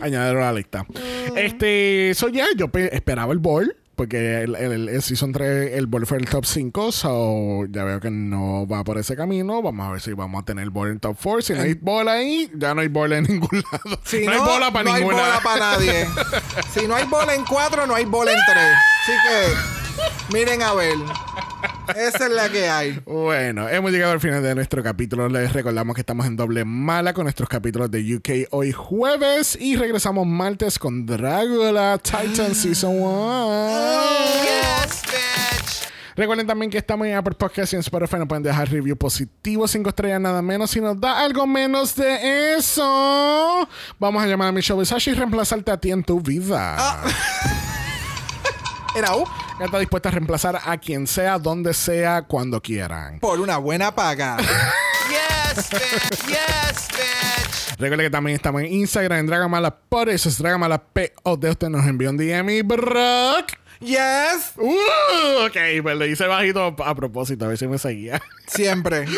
Añadirlo a la lista. Este, so ya, yo pe- esperaba el ball. Porque el, el, el Season 3, el ball fue el top 5, so ya veo que no va por ese camino. Vamos a ver si vamos a tener el ball en top 4. Si no hay bola ahí, ya no hay bola en ningún lado. Si no, hay bola para no hay ninguna. bola para nadie. si no hay bola en cuatro, no hay bola en tres. Así que, miren a ver. Esa es la que hay. Bueno, hemos llegado al final de nuestro capítulo. Les recordamos que estamos en doble mala con nuestros capítulos de UK hoy jueves y regresamos martes con Dragula Titan Season 1. Yes, bitch. Recuerden también que estamos en Apple Podcast y en Spotify. Nos pueden dejar review positivo, 5 estrellas, nada menos. Si nos da algo menos de eso, vamos a llamar a Michelle Visage y reemplazarte a ti en tu vida. Era U está dispuesta a reemplazar a quien sea, donde sea, cuando quieran. por una buena paga. Yes, bitch. Yes, bitch. Recuerden que también estamos en Instagram, en Dragamala, por eso es Dragamala POD. Usted nos envió un DM y Brock. Yes. Uh, ok, pues lo hice bajito a propósito, a ver si me seguía. Siempre.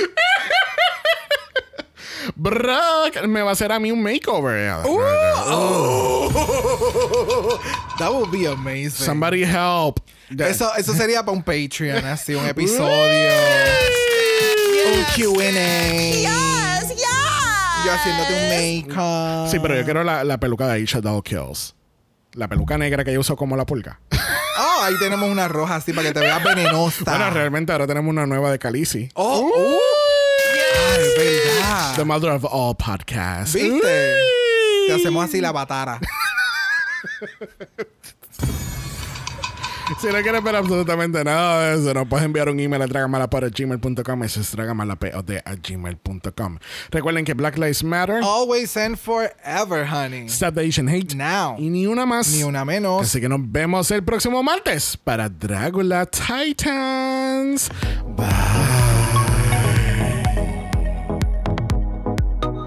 Brock me va a hacer a mí un makeover. That would be amazing. Somebody help. Eso, eso sería para un Patreon, así, un episodio. Un QA. Yes, yes. Yo haciéndote un make-up. Sí, pero yo quiero la, la peluca de Aisha Doll Kills. La peluca negra que yo uso como la pulga. Oh, ahí tenemos una roja así para que te veas venenosa. Bueno, realmente ahora tenemos una nueva de Khaleesi. Oh, uh. Ay, verdad. The mother of all podcasts. ¿Viste? Uy. Te hacemos así la batara. Si no quieres ver absolutamente nada de eso, nos puedes enviar un email a dragamalapod.gmail.com. Eso es dragamalapod.gmail.com. Recuerden que Black Lives Matter, Always and forever, honey. Stop the Asian Hate Now. y ni una más. Ni una menos. Así que nos vemos el próximo martes para Dragula Titans.